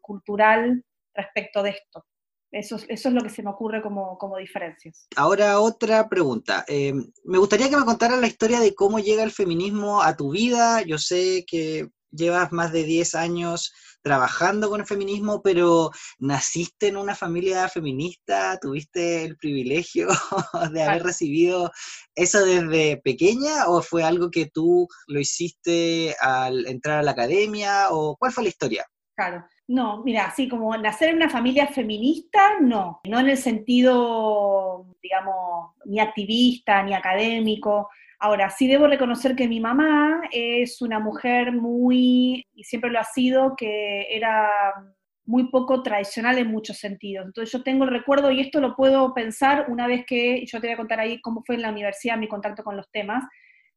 cultural respecto de esto. Eso, eso, es lo que se me ocurre como, como diferencias. Ahora otra pregunta. Eh, me gustaría que me contaras la historia de cómo llega el feminismo a tu vida. Yo sé que llevas más de 10 años trabajando con el feminismo, pero ¿naciste en una familia feminista? ¿Tuviste el privilegio de haber recibido eso desde pequeña o fue algo que tú lo hiciste al entrar a la academia o cuál fue la historia? Claro. No, mira, así como nacer en una familia feminista, no, no en el sentido, digamos, ni activista, ni académico. Ahora, sí debo reconocer que mi mamá es una mujer muy, y siempre lo ha sido, que era muy poco tradicional en muchos sentidos. Entonces yo tengo el recuerdo, y esto lo puedo pensar una vez que, yo te voy a contar ahí cómo fue en la universidad mi contacto con los temas,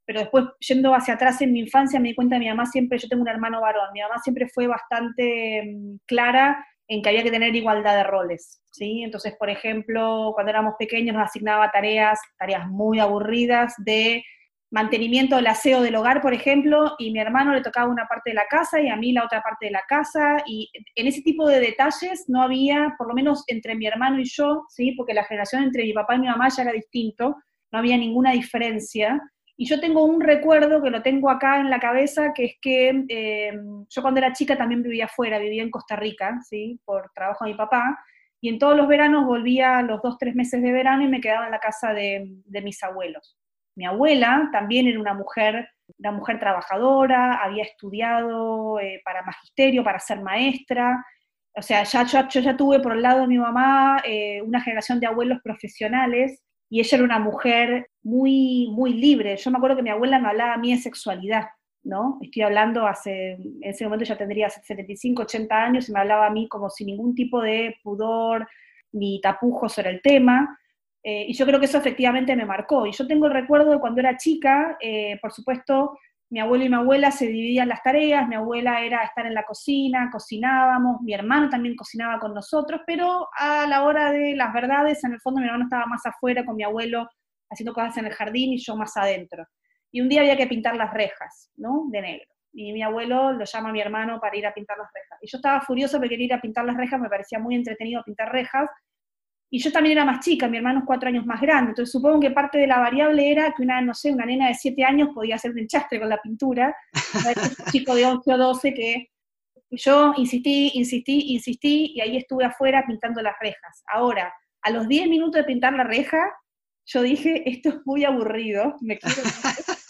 pero después yendo hacia atrás en mi infancia me di cuenta que mi mamá siempre, yo tengo un hermano varón, mi mamá siempre fue bastante mm, clara en que había que tener igualdad de roles, ¿sí? Entonces, por ejemplo, cuando éramos pequeños nos asignaba tareas, tareas muy aburridas de mantenimiento del aseo del hogar, por ejemplo, y mi hermano le tocaba una parte de la casa y a mí la otra parte de la casa, y en ese tipo de detalles no había, por lo menos entre mi hermano y yo, ¿sí? Porque la generación entre mi papá y mi mamá ya era distinto, no había ninguna diferencia, y yo tengo un recuerdo que lo tengo acá en la cabeza, que es que eh, yo cuando era chica también vivía afuera, vivía en Costa Rica, ¿sí? por trabajo de mi papá, y en todos los veranos volvía los dos, tres meses de verano y me quedaba en la casa de, mis abuelos. Mi abuela también era una mujer, una mujer trabajadora, había estudiado eh, para magisterio, para ser maestra, o sea, ya, yo, ya tuve por el lado de mi mamá eh, una generación de abuelos profesionales y ella era una mujer muy, muy libre. Yo me acuerdo que mi abuela me hablaba a mí de sexualidad, ¿no? Estoy hablando hace, en ese momento ya tendría 75, 80 años y me hablaba a mí como sin ningún tipo de pudor ni tapujo sobre el tema. Eh, y yo creo que eso efectivamente me marcó. Y yo tengo el recuerdo de cuando era chica, eh, por supuesto, mi abuelo y mi abuela se dividían las tareas, mi abuela era estar en la cocina, cocinábamos, mi hermano también cocinaba con nosotros, pero a la hora de las verdades, en el fondo mi hermano estaba más afuera con mi abuelo haciendo cosas en el jardín y yo más adentro. Y un día había que pintar las rejas, ¿no? De negro. Y mi abuelo lo llama a mi hermano para ir a pintar las rejas. Y yo estaba furioso porque quería ir a pintar las rejas, me parecía muy entretenido pintar rejas, y yo también era más chica, mi hermano es cuatro años más grande, entonces supongo que parte de la variable era que una, no sé, una nena de siete años podía hacer un enchastre con la pintura, un chico de 11 o 12 que yo insistí, insistí, insistí, y ahí estuve afuera pintando las rejas. Ahora, a los 10 minutos de pintar la reja, yo dije, esto es muy aburrido, me quiero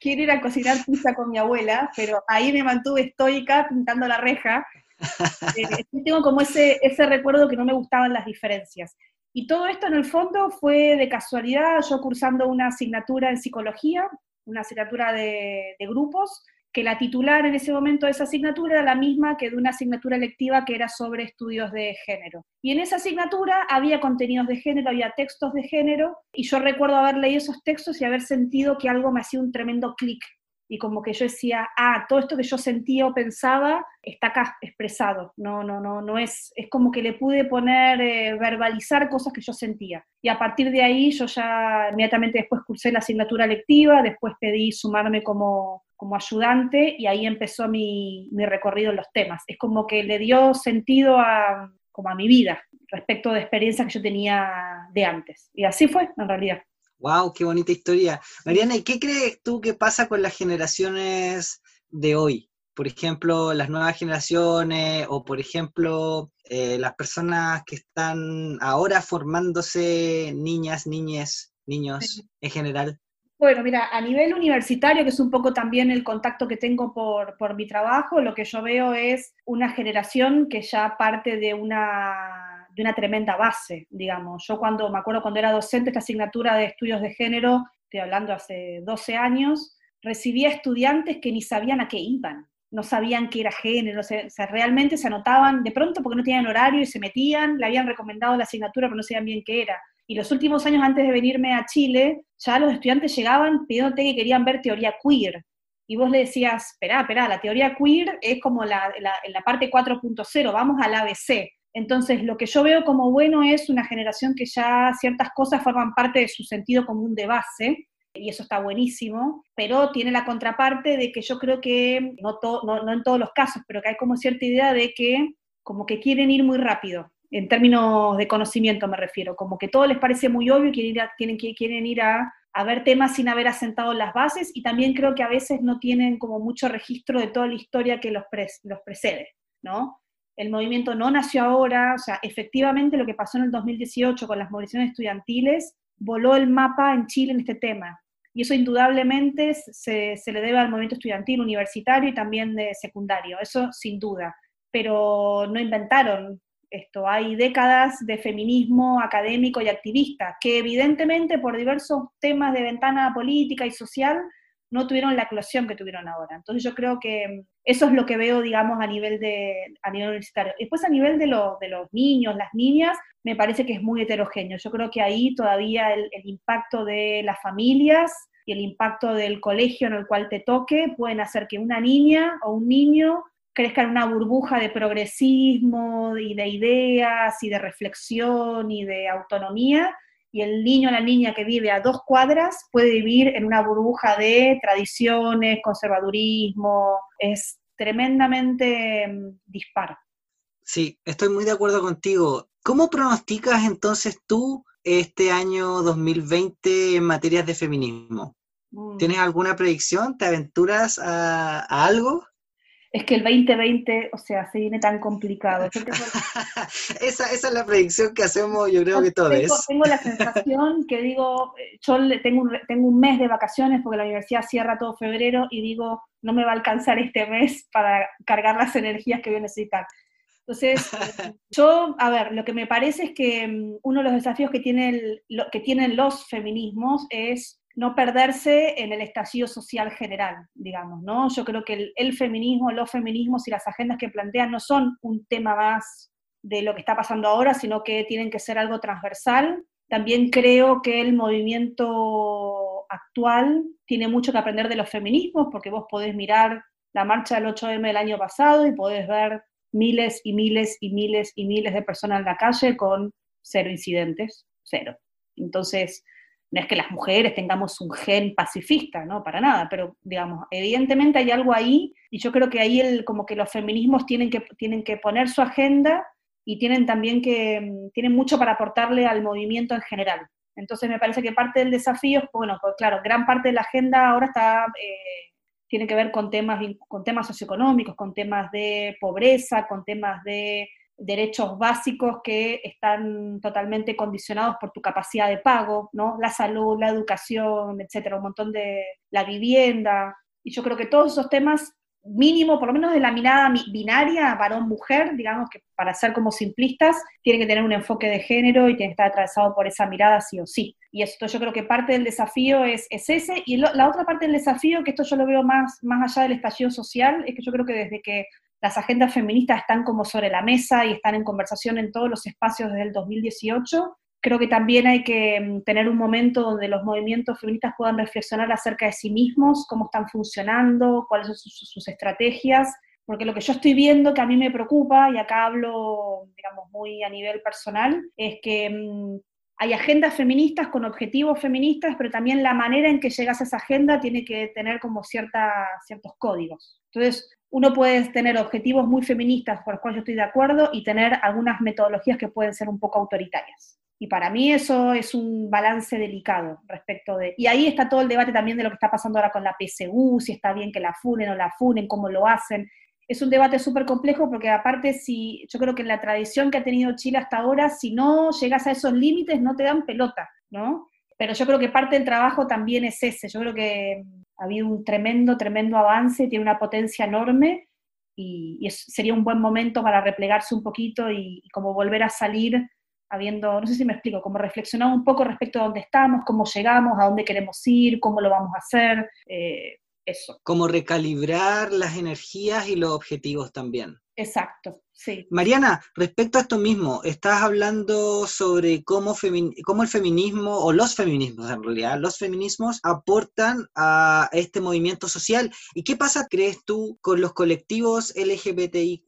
quiero ir a cocinar pizza con mi abuela, pero ahí me mantuve estoica pintando la reja. Eh, tengo como ese, ese recuerdo que no me gustaban las diferencias. Y todo esto en el fondo fue de casualidad, yo cursando una asignatura en psicología, una asignatura de, de grupos, que la titular en ese momento de esa asignatura era la misma que de una asignatura electiva que era sobre estudios de género. Y en esa asignatura había contenidos de género, había textos de género, y yo recuerdo haber leído esos textos y haber sentido que algo me hacía un tremendo clic. Y como que yo decía, ah, todo esto que yo sentía o pensaba está acá expresado. No, no, no, no es, es como que le pude poner, eh, verbalizar cosas que yo sentía. Y a partir de ahí yo ya inmediatamente después cursé la asignatura lectiva, después pedí sumarme como como ayudante y ahí empezó mi, recorrido en los temas. Es como que le dio sentido a, como a mi vida respecto de experiencias que yo tenía de antes. Y así fue, en realidad. ¡Wow! ¡Qué bonita historia! Mariana, ¿y qué crees tú que pasa con las generaciones de hoy? Por ejemplo, las nuevas generaciones o, por ejemplo, eh, las personas que están ahora formándose, niñas, niñes, niños en general. Bueno, mira, a nivel universitario, que es un poco también el contacto que tengo por, por mi trabajo, lo que yo veo es una generación que ya parte de una, de una tremenda base, digamos. Yo cuando, me acuerdo cuando era docente esta asignatura de estudios de género, estoy hablando hace 12 años, recibía estudiantes que ni sabían a qué iban, no sabían qué era género, realmente se anotaban de pronto porque no tenían horario y se metían, le habían recomendado la asignatura pero no sabían bien qué era. Y los últimos años antes de venirme a Chile, ya los estudiantes llegaban pidiéndote que querían ver teoría queer. Y vos le decías, espera, espera, la teoría queer es como la, la, parte 4.0, vamos al ABC. Entonces, lo que yo veo como bueno es una generación que ya ciertas cosas forman parte de su sentido común de base, y eso está buenísimo, pero tiene la contraparte de que yo creo que, no, en todos los casos, pero que hay como cierta idea de que como que quieren ir muy rápido, en términos de conocimiento me refiero, como que todo les parece muy obvio quieren ir a, quieren ir a, ver temas sin haber asentado las bases y también creo que a veces no tienen como mucho registro de toda la historia que los, los precede, ¿no? El movimiento no nació ahora, o sea, efectivamente lo que pasó en el 2018 con las movilizaciones estudiantiles voló el mapa en Chile en este tema. Y eso indudablemente se, se le debe al movimiento estudiantil universitario y también de secundario, eso sin duda. Pero no inventaron esto, hay décadas de feminismo académico y activista, que evidentemente por diversos temas de ventana política y social no tuvieron la eclosión que tuvieron ahora. Entonces yo creo que eso es lo que veo, digamos, a nivel, de, a nivel universitario. Después a nivel de, de los niños, las niñas, me parece que es muy heterogéneo. Yo creo que ahí todavía el impacto de las familias y el impacto del colegio en el cual te toque pueden hacer que una niña o un niño crezca en una burbuja de progresismo y de ideas y de reflexión y de autonomía, y el niño o la niña que vive a dos cuadras puede vivir en una burbuja de tradiciones, conservadurismo, es tremendamente mm, disparo. Sí, estoy muy de acuerdo contigo. ¿Cómo pronosticas entonces tú este año 2020 en materias de feminismo? Mm. ¿Tienes alguna predicción? ¿Te aventuras a algo? Es que el 2020, o sea, se viene tan complicado. esa, esa, es la predicción que hacemos, yo creo que todos. Tengo, tengo la sensación que digo, yo tengo un, tengo un mes de vacaciones porque la universidad cierra todo febrero y digo, no me va a alcanzar este mes para cargar las energías que voy a necesitar. Entonces, yo, a ver, lo que me parece es que mm, uno de los desafíos que tienen los feminismos es no perderse en el estallido social general, digamos, ¿no? Yo creo que el, feminismo, los feminismos y las agendas que plantean no son un tema más de lo que está pasando ahora, sino que tienen que ser algo transversal. También creo que el movimiento actual tiene mucho que aprender de los feminismos, porque vos podés mirar la marcha del 8M del año pasado y podés ver miles y miles y miles y miles de personas en la calle con cero incidentes, cero. Entonces, no es que las mujeres tengamos un gen pacifista, no, para nada, pero digamos, evidentemente hay algo ahí y yo creo que ahí el, como que los feminismos tienen que, tienen que poner su agenda y tienen también que, mm, tienen mucho para aportarle al movimiento en general. Entonces me parece que parte del desafío, bueno, pues claro, gran parte de la agenda ahora está, eh, tiene que ver con temas, con temas socioeconómicos, con temas de pobreza, con temas de derechos básicos que están totalmente condicionados por tu capacidad de pago, ¿no? La salud, la educación, etcétera, un montón de la vivienda. Y yo creo que todos esos temas, mínimo, por lo menos de la mirada binaria, varón-mujer, digamos que para ser como simplistas, tienen que tener un enfoque de género y tienen que estar atravesado por esa mirada sí o sí. Y esto yo creo que parte del desafío es, es ese. Y la otra parte del desafío, que esto yo lo veo más, más allá del estallido social, es que yo creo que desde que las agendas feministas están como sobre la mesa y están en conversación en todos los espacios desde el 2018. Creo que también hay que mm, tener un momento donde los movimientos feministas puedan reflexionar acerca de sí mismos, cómo están funcionando, cuáles son sus, estrategias, porque lo que yo estoy viendo que a mí me preocupa, y acá hablo, digamos, muy a nivel personal, es que mm, hay agendas feministas con objetivos feministas, pero también la manera en que llegas a esa agenda tiene que tener como cierta, ciertos códigos. Entonces, uno puede tener objetivos muy feministas por los cuales yo estoy de acuerdo y tener algunas metodologías que pueden ser un poco autoritarias. Y para mí eso es un balance delicado respecto de... Y ahí está todo el debate también de lo que está pasando ahora con la PSU, si está bien que la funen o la funen, cómo lo hacen. Es un debate súper complejo porque aparte si yo creo que en la tradición que ha tenido Chile hasta ahora, si no llegas a esos límites no te dan pelota, ¿no? Pero yo creo que parte del trabajo también es ese. Yo creo que ha habido un tremendo, tremendo avance, tiene una potencia enorme y, sería un buen momento para replegarse un poquito y, como volver a salir habiendo, no sé si me explico, como reflexionar un poco respecto a dónde estamos, cómo llegamos, a dónde queremos ir, cómo lo vamos a hacer, eh, eso. Como recalibrar las energías y los objetivos también. Exacto, sí. Mariana, respecto a esto mismo, estás hablando sobre cómo, cómo, el feminismo, o los feminismos en realidad, los feminismos aportan a este movimiento social. ¿Y qué pasa, crees tú, con los colectivos LGBTIQ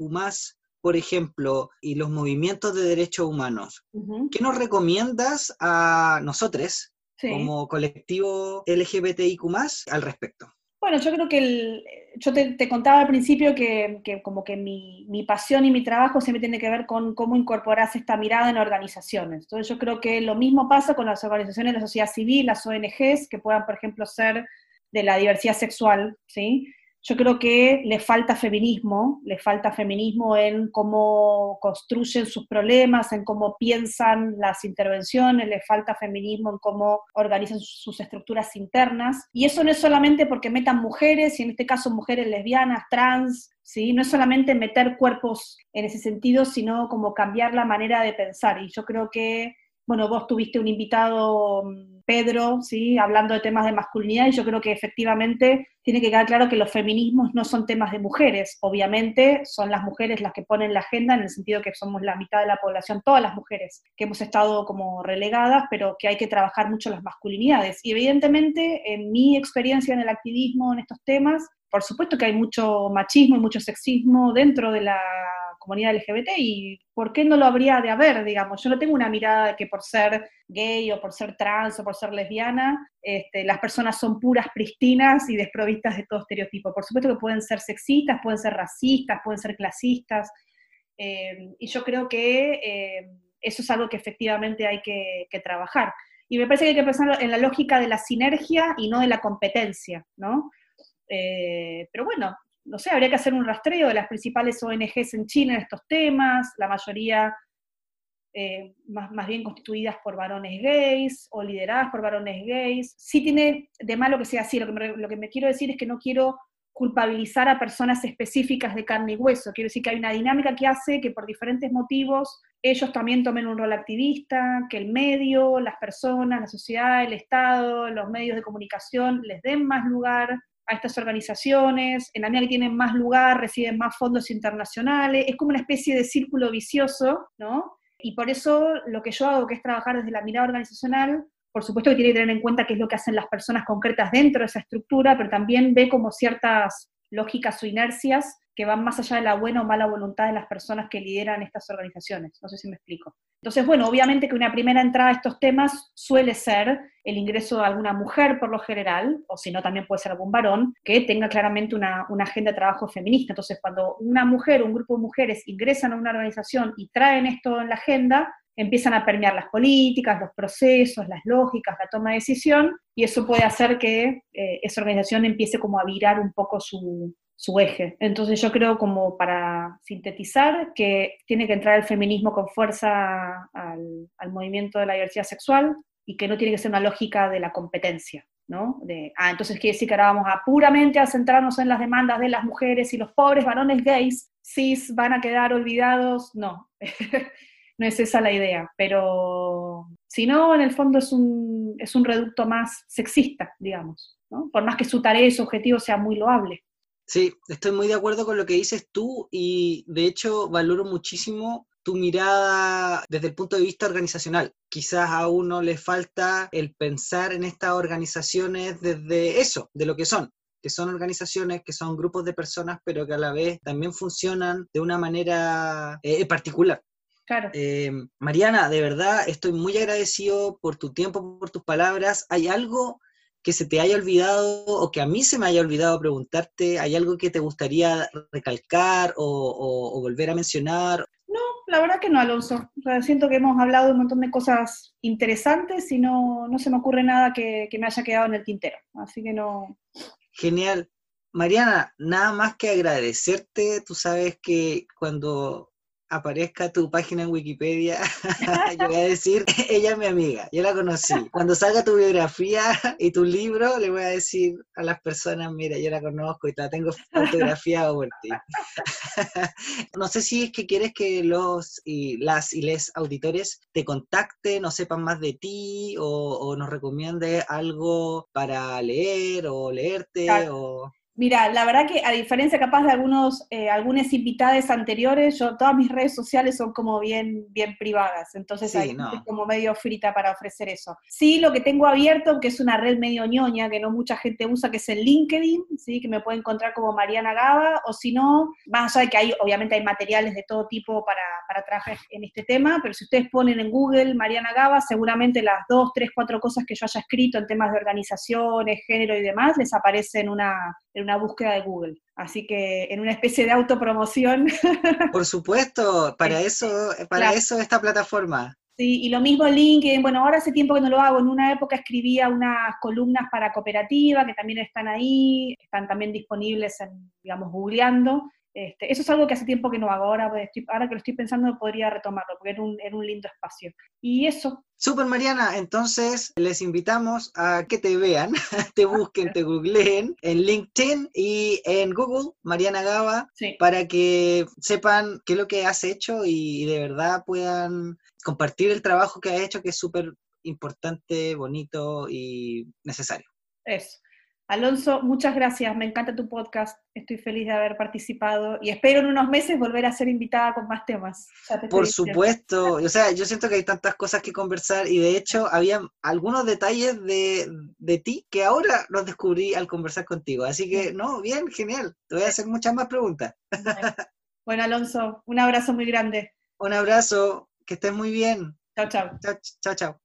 por ejemplo, y los movimientos de derechos humanos? ¿Qué nos recomiendas a nosotros, como colectivo LGBTIQ al respecto? Bueno, yo creo que el, yo te, contaba al principio que, como que mi, mi, pasión y mi trabajo siempre tiene que ver con cómo incorporas esta mirada en organizaciones. Entonces yo creo que lo mismo pasa con las organizaciones de la sociedad civil, las ONGs, que puedan, por ejemplo, ser de la diversidad sexual, ¿sí? Yo creo que le falta feminismo, le falta feminismo en cómo construyen sus problemas, en cómo piensan las intervenciones, le falta feminismo en cómo organizan sus estructuras internas. Y eso no es solamente porque metan mujeres, y en este caso mujeres lesbianas, trans, ¿sí? No es solamente meter cuerpos en ese sentido, sino como cambiar la manera de pensar. Y yo creo que bueno, vos tuviste un invitado, mm, Pedro, ¿sí? hablando de temas de masculinidad, y yo creo que efectivamente tiene que quedar claro que los feminismos no son temas de mujeres. Obviamente son las mujeres las que ponen la agenda, en el sentido que somos la mitad de la población, todas las mujeres, que hemos estado como relegadas, pero que hay que trabajar mucho las masculinidades. Y evidentemente, en mi experiencia en el activismo en estos temas, por supuesto que hay mucho machismo y mucho sexismo dentro de la comunidad LGBT y ¿por qué no lo habría de haber, digamos? Yo no tengo una mirada de que por ser gay o por ser trans o por ser lesbiana, este, las personas son puras, pristinas y desprovistas de todo estereotipo. Por supuesto que pueden ser sexistas, pueden ser racistas, pueden ser clasistas, eh, y yo creo que eh, eso es algo que efectivamente hay que, trabajar. Y me parece que hay que pensar en la lógica de la sinergia y no de la competencia, ¿no? Eh, pero bueno, no sé, habría que hacer un rastreo de las principales ONGs en Chile en estos temas, la mayoría eh, más, más, bien constituidas por varones gays o lideradas por varones gays. Sí tiene de malo que sea así, lo que, me, lo que me quiero decir es que no quiero culpabilizar a personas específicas de carne y hueso, quiero decir que hay una dinámica que hace que por diferentes motivos ellos también tomen un rol activista, que el medio, las personas, la sociedad, el Estado, los medios de comunicación les den más lugar a estas organizaciones, en la medida que tienen más lugar, reciben más fondos internacionales, es como una especie de círculo vicioso, ¿no? Y por eso lo que yo hago, que es trabajar desde la mirada organizacional, por supuesto que tiene que tener en cuenta qué es lo que hacen las personas concretas dentro de esa estructura, pero también ve como ciertas lógicas o inercias que van más allá de la buena o mala voluntad de las personas que lideran estas organizaciones. No sé si me explico. Entonces, bueno, obviamente que una primera entrada a estos temas suele ser el ingreso de alguna mujer por lo general, o si no, también puede ser algún varón, que tenga claramente una, agenda de trabajo feminista. Entonces, cuando una mujer un grupo de mujeres ingresan a una organización y traen esto en la agenda, empiezan a permear las políticas, los procesos, las lógicas, la toma de decisión, y eso puede hacer que eh, esa organización empiece como a virar un poco su, su eje. Entonces yo creo como para sintetizar que tiene que entrar el feminismo con fuerza al, al movimiento de la diversidad sexual y que no tiene que ser una lógica de la competencia. ¿no? De, ah, entonces quiere decir que ahora vamos a puramente a centrarnos en las demandas de las mujeres y los pobres varones gays cis van a quedar olvidados. No, no es esa la idea, pero si no, en el fondo es un, es un reducto más sexista, digamos, ¿no? por más que su tarea y su objetivo sea muy loable. Sí, estoy muy de acuerdo con lo que dices tú y de hecho valoro muchísimo tu mirada desde el punto de vista organizacional. Quizás a uno le falta el pensar en estas organizaciones desde eso, de lo que son, que son organizaciones, que son grupos de personas, pero que a la vez también funcionan de una manera eh, particular. Claro. Eh, Mariana, de verdad estoy muy agradecido por tu tiempo, por tus palabras. ¿Hay algo que se te haya olvidado o que a mí se me haya olvidado preguntarte? ¿Hay algo que te gustaría recalcar o, o volver a mencionar? la verdad que no, Alonso. siento que hemos hablado de un montón de cosas interesantes y no, no se me ocurre nada que, que, me haya quedado en el tintero. Así que no. Genial. Mariana, nada más que agradecerte. Tú sabes que cuando aparezca tu página en Wikipedia, yo voy a decir, ella es mi amiga, yo la conocí. Cuando salga tu biografía y tu libro, le voy a decir a las personas, mira, yo la conozco y la tengo fotografiada por ti. no sé si es que quieres que los y las y les auditores te contacten o sepan más de ti o, o nos recomiende algo para leer o leerte o... Mira, la verdad que a diferencia capaz de algunos, eh, algunas invitadas anteriores, yo todas mis redes sociales son como bien, bien privadas, entonces sí, como medio frita para ofrecer eso. Sí, lo que tengo abierto, que es una red medio ñoña, que no mucha gente usa, que es el LinkedIn, sí, que me puede encontrar como Mariana Gaba, o si no, más allá de que hay, obviamente hay materiales de todo tipo para, para trabajar en este tema, pero si ustedes ponen en Google Mariana Gaba, seguramente las dos, tres, cuatro cosas que yo haya escrito en temas de organizaciones, género y demás, les aparecen una, en una búsqueda de Google. Así que en una especie de autopromoción. Por supuesto, para eso, para eso esta plataforma. Sí, y lo mismo LinkedIn, bueno, ahora hace tiempo que no lo hago, en una época escribía unas columnas para cooperativa que también están ahí, están también disponibles en, digamos, googleando, este, eso es algo que hace tiempo que no hago, ahora, pues, ahora que lo estoy pensando podría retomarlo, porque era un, un lindo espacio. Y eso. Super Mariana, entonces les invitamos a que te vean, te busquen, te googleen en LinkedIn y en Google, Mariana Gaba, para que sepan qué es lo que has hecho y de verdad puedan compartir el trabajo que has hecho, que es súper importante, bonito y necesario. Eso. Alonso, muchas gracias, me encanta tu podcast, estoy feliz de haber participado y espero en unos meses volver a ser invitada con más temas. Por supuesto, o sea, yo siento que hay tantas cosas que conversar y de hecho había algunos detalles de, de ti que ahora los descubrí al conversar contigo, así que no, bien, genial, te voy a hacer muchas más preguntas. Bueno, Alonso, un abrazo muy grande. Un abrazo, que estés muy bien. Chao, chao. Chao, chao.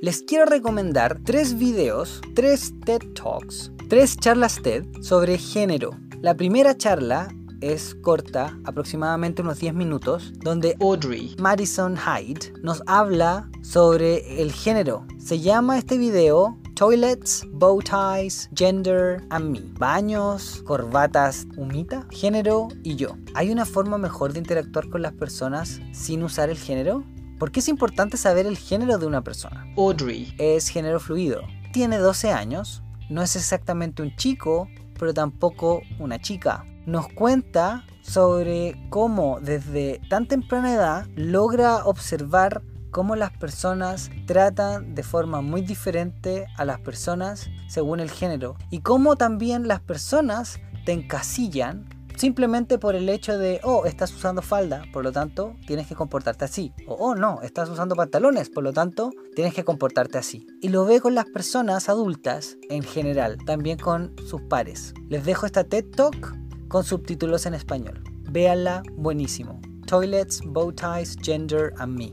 Les quiero recomendar tres videos, tres TED Talks, tres charlas TED sobre género. La primera charla es corta, aproximadamente unos 10 minutos, donde Audrey Madison Hyde nos habla sobre el género. Se llama este video Toilets, bow ties, gender and me. Baños, corbatas, humita, género y yo. ¿Hay una forma mejor de interactuar con las personas sin usar el género? ¿Por qué es importante saber el género de una persona? Audrey es género fluido. Tiene 12 años, no es exactamente un chico, pero tampoco una chica. Nos cuenta sobre cómo desde tan temprana edad logra observar cómo las personas tratan de forma muy diferente a las personas según el género y cómo también las personas te encasillan simplemente por el hecho de, oh, estás usando falda, por lo tanto, tienes que comportarte así. O, oh, no, estás usando pantalones, por lo tanto, tienes que comportarte así. Y lo ve con las personas adultas en general, también con sus pares. Les dejo esta TED Talk con subtítulos en español. Véanla, buenísimo. Toilets, Bow Ties, Gender and Me.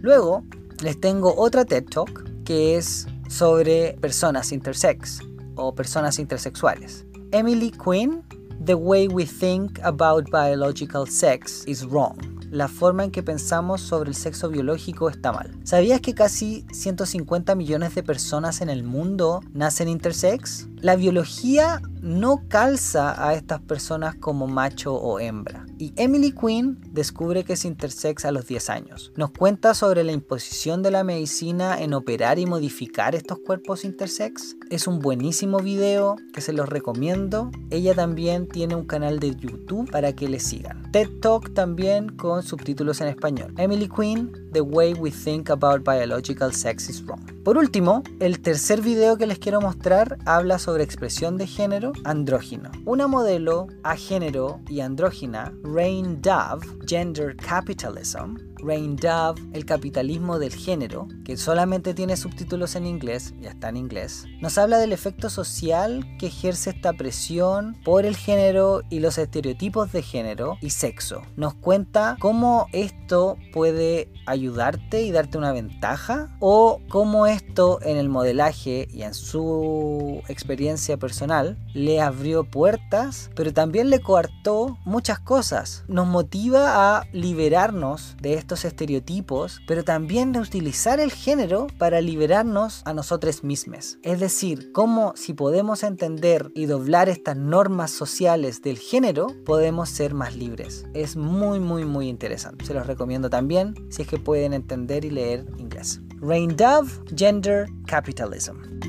Luego, les tengo otra TED Talk que es sobre personas intersex o personas intersexuales. Emily Quinn The Way We Think About Biological Sex is Wrong. la forma en que pensamos sobre el sexo biológico está mal. ¿Sabías que casi 150 millones de personas en el mundo nacen intersex? La biología no calza a estas personas como macho o hembra. Y Emily Quinn descubre que es intersex a los 10 años. Nos cuenta sobre la imposición de la medicina en operar y modificar estos cuerpos intersex. Es un buenísimo video que se los recomiendo. Ella también tiene un canal de YouTube para que le sigan. TED Talk también con subtítulos en español. Emily Quinn, The Way We Think About Biological Sex is Wrong. Por último, el tercer video que les quiero mostrar habla sobre expresión de género andrógino. Una modelo a género y andrógina, Rain Dove, Gender Capitalism, Rain Dove, El capitalismo del género, que solamente tiene subtítulos en inglés, ya está en inglés, nos habla del efecto social que ejerce esta presión por el género y los estereotipos de género y sexo. Nos cuenta cómo esto puede ayudarte y darte una ventaja o cómo esto en el modelaje y en su experiencia personal le abrió puertas, pero también le coartó muchas cosas. Nos motiva a liberarnos de esto estereotipos, pero también de utilizar el género para liberarnos a nosotros mismos. Es decir, cómo si podemos entender y doblar estas normas sociales del género, podemos ser más libres. Es muy, muy, muy interesante. Se los recomiendo también si es que pueden entender y leer inglés. Rain Dove, Gender Capitalism.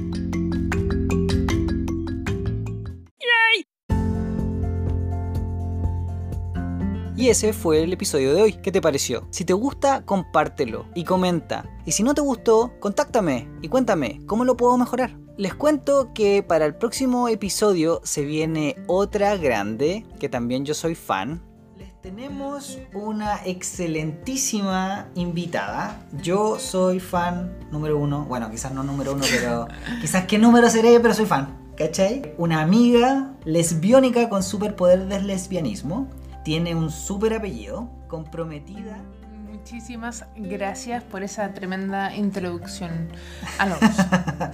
Y ese fue el episodio de hoy. ¿Qué te pareció? Si te gusta, compártelo y comenta. Y si no te gustó, contáctame y cuéntame cómo lo puedo mejorar. Les cuento que para el próximo episodio se viene otra grande, que también yo soy fan. Les tenemos una excelentísima invitada. Yo soy fan número uno. Bueno, quizás no número uno, pero quizás qué número seré, pero soy fan. ¿Cachai? Una amiga lesbiónica con superpoder del lesbianismo tiene un súper apellido, comprometida. Muchísimas gracias por esa tremenda introducción, Alonso.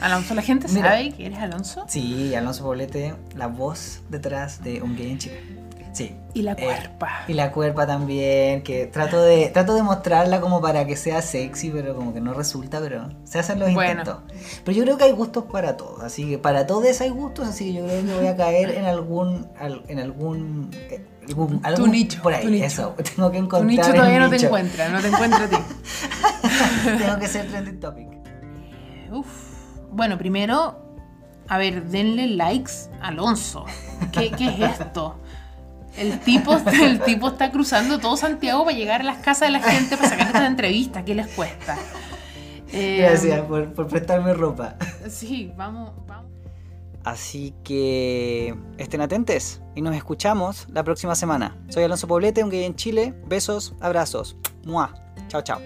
Alonso, ¿la gente sabe que eres Alonso? Sí, Alonso Poblete, la voz detrás de Un Gay en Chile. Sí. Y la eh, cuerpa. y la cuerpa también, que trato de, trato de mostrarla como para que sea sexy, pero como que no resulta, pero se hacen los intentos. Pero yo creo que hay gustos para todos, así que para todos hay gustos, así que yo creo que voy a caer en algún, en algún eh, tu nicho. Por ahí, eso. Tengo que encontrar. Tu nicho todavía no te encuentra, no te encuentra a ti. Tengo que ser trending topic. Uf. Bueno, primero, a ver, denle likes a Alonso. ¿Qué, qué es esto? El tipo, el tipo está cruzando todo Santiago para llegar a las casas de la gente para sacar estas entrevistas. ¿Qué les cuesta? Gracias por, por prestarme ropa. Sí, vamos, vamos. Así que estén atentos y nos escuchamos la próxima semana. Soy Alonso Poblete, un gay en Chile. Besos, abrazos. Mua. Chao, chao.